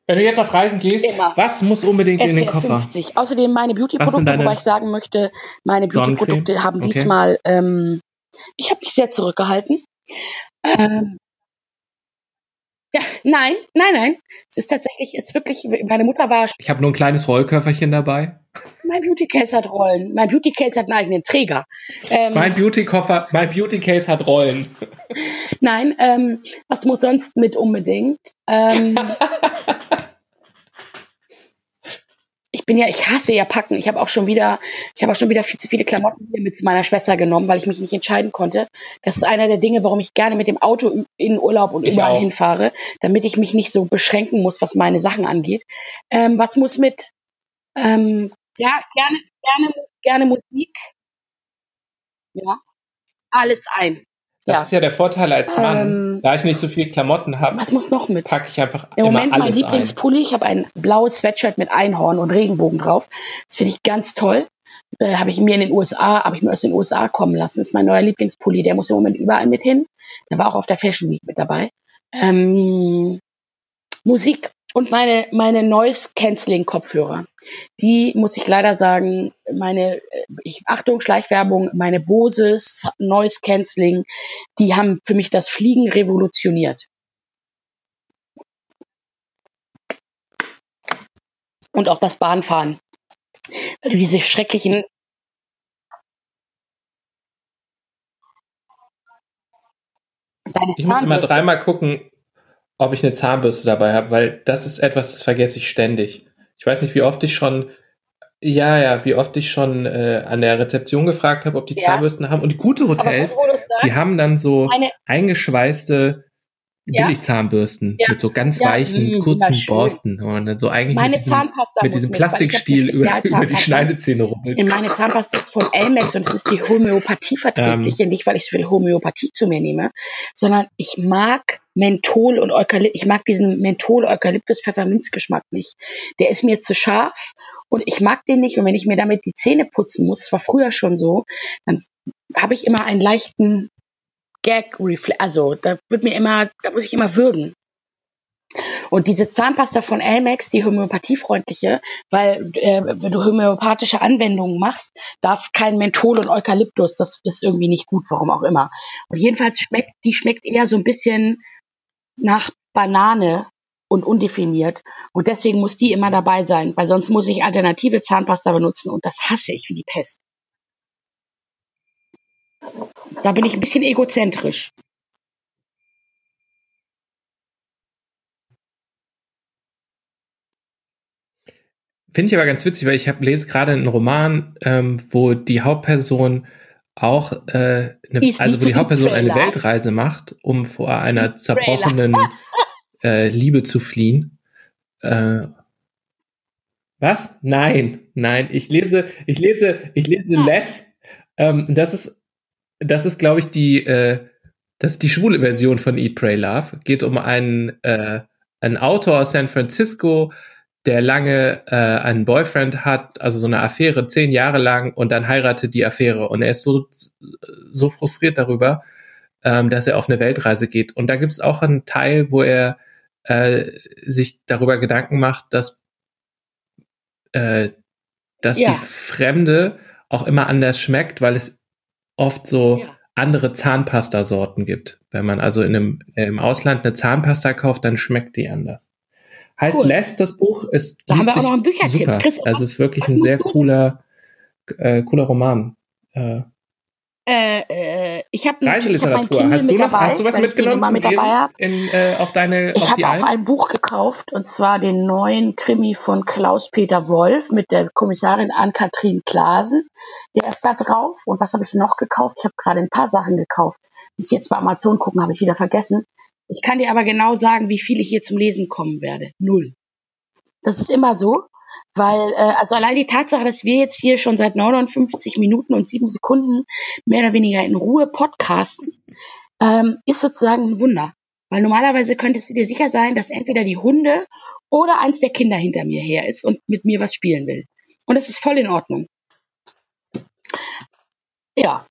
Wenn du jetzt auf Reisen gehst, Immer. was muss unbedingt in den SPF Koffer? 50. Außerdem meine Beauty-Produkte, wobei ich sagen möchte, meine? Beauty-Produkte haben Okay. diesmal, ähm, ich habe mich sehr zurückgehalten. Ähm, ja, nein, nein, nein. Es ist tatsächlich, es ist wirklich, meine Mutter war, Ich habe nur ein kleines Rollköfferchen dabei. Mein Beauty-Case hat Rollen. Mein Beauty-Case hat einen eigenen Träger. Ähm, Mein Beauty-Koffer, mein Beauty-Case hat Rollen. Nein, ähm, was muss sonst mit unbedingt? Ähm, ich bin ja, ich hasse ja packen. Ich habe auch schon wieder, ich habe auch schon wieder viel zu viele Klamotten mit meiner Schwester genommen, weil ich mich nicht entscheiden konnte. Das ist einer der Dinge, warum ich gerne mit dem Auto in Urlaub und Ich überall auch. hinfahre, damit ich mich nicht so beschränken muss, was meine Sachen angeht. Ähm, was muss mit? Ähm, ja, gerne, gerne, gerne Musik. Ja, alles ein. Das Ja. ist ja der Vorteil als Mann. Ähm, da ich nicht so viel Klamotten habe, Was muss noch mit? packe ich einfach Im Moment mein alles ein. Lieblingspulli. Ich habe ein blaues Sweatshirt mit Einhorn und Regenbogen drauf. Das finde ich ganz toll. Äh, habe ich mir in den USA, habe ich mir aus den USA kommen lassen. Das ist mein neuer Lieblingspulli. Der muss im Moment überall mit hin. Der war auch auf der Fashion Week mit dabei. Ähm, Musik und meine meine Noise Canceling Kopfhörer. Die muss ich leider sagen, meine äh, ich Achtung Schleichwerbung, meine Bose Noise Canceling, die haben für mich das Fliegen revolutioniert. und auch das Bahnfahren. Weil du diese schrecklichen. Ich muss immer dreimal gucken, ob ich eine Zahnbürste dabei habe, weil das ist etwas, das vergesse ich ständig. Ich weiß nicht, wie oft ich schon, ja, ja, wie oft ich schon äh, an der Rezeption gefragt habe, ob die Ja. Zahnbürsten haben. Und die gute Hotels, sagst, die haben dann so eine, eingeschweißte. Billigzahnbürsten Ja. mit so ganz Ja, weichen, mh, kurzen wunderschön. Borsten. Und so eigentlich meine mit diesem, Zahnpasta mit diesem Plastikstiel über, über die. Schneidezähne rubbelt. In meine Zahnpasta ist von Elmex und es ist die Homöopathie-verträgliche, Ähm. nicht weil ich so viel Homöopathie zu mir nehme, sondern ich mag Menthol und Eukalyptus, ich mag diesen Menthol-Eukalyptus-Pfefferminzgeschmack nicht. Der ist mir zu scharf und ich mag den nicht und wenn ich mir damit die Zähne putzen muss, das war früher schon so, dann habe ich immer einen leichten gag reflex also da wird mir immer, da muss ich immer würgen. Und diese Zahnpasta von Elmex, die homöopathiefreundliche, weil äh, wenn du homöopathische Anwendungen machst, darf kein Menthol und Eukalyptus, das ist irgendwie nicht gut, warum auch immer. Und jedenfalls schmeckt, die schmeckt eher so ein bisschen nach Banane und undefiniert. Und deswegen muss die immer dabei sein, weil sonst muss ich alternative Zahnpasta benutzen und das hasse ich wie die Pest. Da bin ich ein bisschen egozentrisch. Finde ich aber ganz witzig, weil ich hab, lese gerade einen Roman, ähm, wo die Hauptperson auch, äh, eine, also wo die so Hauptperson eine. Weltreise macht, um vor einer zerbrochenen äh, Liebe zu fliehen. Äh, was? Nein, nein. Ich lese, ich lese, ich lese Ja. Less. Ähm, das ist, das ist, glaube ich, die, äh, das ist die schwule Version von Eat, Pray, Love. Geht um einen, äh, einen Autor aus San Francisco, der lange äh, einen Boyfriend hat, also so eine Affäre, zehn Jahre lang, und dann heiratet die Affäre. Und er ist so, so frustriert darüber, ähm, dass er auf eine Weltreise geht. Und da gibt es auch einen Teil, wo er äh, sich darüber Gedanken macht, dass, äh, dass Ja. die Fremde auch immer anders schmeckt, weil es oft so Ja. andere Zahnpasta-Sorten gibt. Wenn man also in einem, im Ausland eine Zahnpasta kauft, dann schmeckt die anders. Heißt Cool. Les, das Buch ist Da haben wir auch noch Büchertipp. super. Chris, also es ist wirklich ein sehr cooler, äh, cooler Roman. Äh, Äh, äh, ich habe Reiseliteratur. Hast du noch, hast du was mitgenommen mit dabei Lesen hab. in, äh, auf deine, Ich habe auch ein Buch gekauft, und zwar den neuen Krimi von Klaus-Peter Wolf mit der Kommissarin Ann-Kathrin Klasen. Der ist da drauf. Und was habe ich noch gekauft? Ich habe gerade ein paar Sachen gekauft. Bis jetzt bei Amazon gucken, habe ich wieder vergessen. Ich kann dir aber genau sagen, wie viele hier zum Lesen kommen werde. Null. Das ist immer so, weil, äh, also allein die Tatsache, dass wir jetzt hier schon seit 59 Minuten und sieben Sekunden mehr oder weniger in Ruhe podcasten, ähm, ist sozusagen ein Wunder. Weil normalerweise könntest du dir sicher sein, dass entweder die Hunde oder eins der Kinder hinter mir her ist und mit mir was spielen will. Und das ist voll in Ordnung. Ja.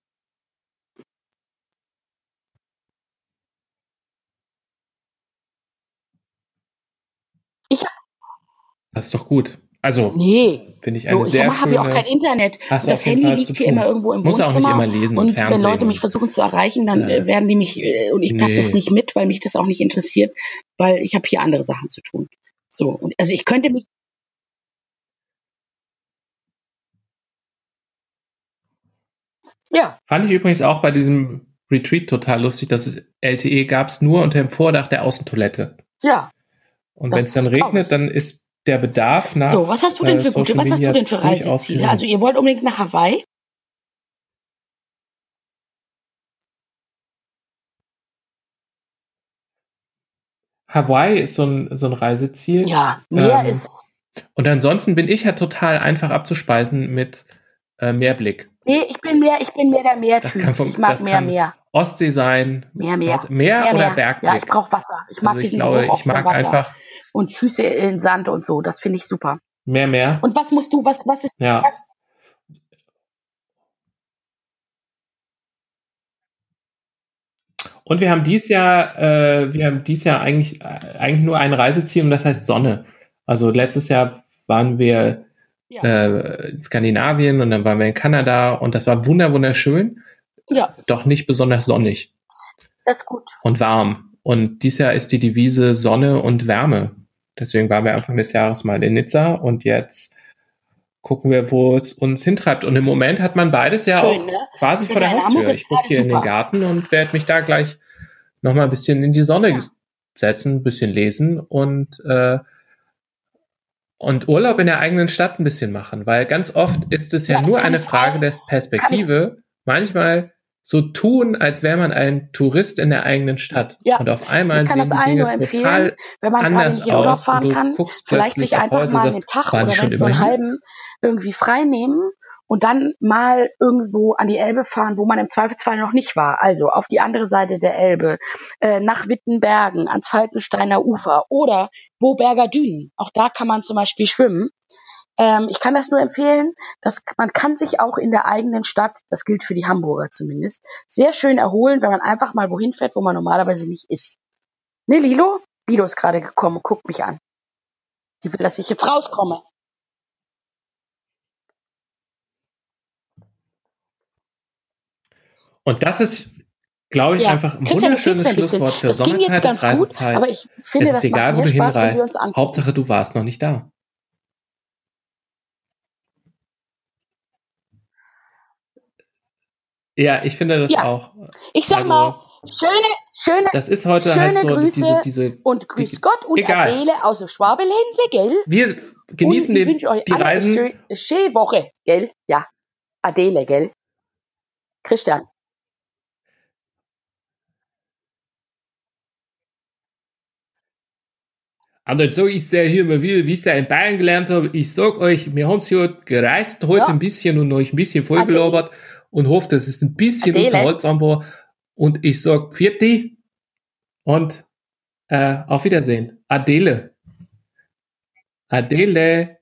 Ich, Das ist doch gut. Also, Nee. finde ich eine So, ich sehr habe ja auch kein Internet. Du das Handy liegt hier immer irgendwo im Muss auch Wohnzimmer. nicht immer lesen und und Fernsehen. wenn Leute mich versuchen zu erreichen, dann Ja. äh, werden die mich äh, und ich pack Nee. das nicht mit, weil mich das auch nicht interessiert, weil ich habe hier andere Sachen zu tun. So und also ich könnte mich ja Fand ich übrigens auch bei diesem Retreat total lustig, dass es LTE gab es nur unter dem Vordach der Außentoilette. ja Und wenn es dann regnet, dann ist der Bedarf nach so was hast du denn äh, für gute Social was hast Media du denn für Reiseziele? Also ihr wollt unbedingt nach Hawaii? Hawaii ist so ein, so ein Reiseziel. Ja, Meer Ähm, ist Und ansonsten bin ich ja total einfach abzuspeisen mit äh, Meerblick. Nee, ich bin mehr, ich bin mehr der Meertyp. ich mag mehr kann Meer. Ostsee sein, Mehr, mehr. also Meer, Mehr, oder. Bergblick. Ja, ich brauche Wasser. Ich mag also ich diesen glaube, Geruch ich mag einfach Und Füße in Sand und so. Das finde ich super. mehr, mehr. Und was musst du, was, was ist, Ja. was, Und wir haben dies Jahr, äh, wir haben dies Jahr eigentlich, äh, eigentlich nur ein Reiseziel und das heißt Sonne. Also letztes Jahr waren wir ja, äh, in Skandinavien und dann waren wir in Kanada und das war wunder wunderschön, ja, doch nicht besonders sonnig das ist gut. und warm. Und dies Jahr ist die Devise Sonne und Wärme. Deswegen waren wir Anfang des Jahres mal in Nizza und jetzt gucken wir, wo es uns hintreibt. Und im Moment hat man beides ja Schön, auch ne? quasi vor der Haustür. Ich gucke hier in den super. Garten und werde mich da gleich noch mal ein bisschen in die Sonne Ja. setzen, ein bisschen lesen und äh, und Urlaub in der eigenen Stadt ein bisschen machen, weil ganz oft ist es ja, Ja, nur eine Frage der Perspektive. Manchmal so tun, als wäre man ein Tourist in der eigenen Stadt. Ja. Und auf einmal Ich kann sehen das allen nur empfehlen, Wenn man gerade anders nicht in Urlaub fahren kann, vielleicht sich einfach Häuser mal einen Tag oder wenn nur einen halben irgendwie frei nehmen und dann mal irgendwo an die Elbe fahren, wo man im Zweifelsfall noch nicht war. Also auf die andere Seite der Elbe, äh, nach Wittenbergen, ans Falkensteiner Ufer oder Boberger Dünen. Auch da kann man zum Beispiel schwimmen. Ähm, ich kann das nur empfehlen, dass man kann sich auch in der eigenen Stadt, das gilt für die Hamburger zumindest, sehr schön erholen, wenn man einfach mal wohin fährt, wo man normalerweise nicht ist. Ne, Lilo? Lilo ist gerade gekommen guckt mich an. Die will, dass ich jetzt rauskomme. Und das ist, glaube ich, Ja. einfach ein Christian, wunderschönes ein. Schlusswort für Das Sommerzeit, ganz ist Reisezeit. gut, aber ich finde, es das ist egal, macht wo du Spaß, hinreist. Hauptsache, du warst noch nicht da. Ja, ich finde das Ja. auch. Ich sag also- mal, schöne, schöne Das ist heute Schöne halt so Grüße diese, diese. und grüß die- Gott und egal. Adele aus dem Schwabeländle, gell? Wir genießen und ich den, wünsche euch die alle Reisen. eine schö- eine schöne Woche, gell? Ja. Adele, gell? Christian. Dann sage ich sehr hier mal wieder, wie ich es ja in Bayern gelernt habe, ich sag euch, wir haben es ja gereist heute Ja. ein bisschen und euch ein bisschen vollgelabert und hoffe, dass es ein bisschen Adele. unterhaltsam war. Und ich sag Vierti und äh, auf Wiedersehen. Adele. Adele.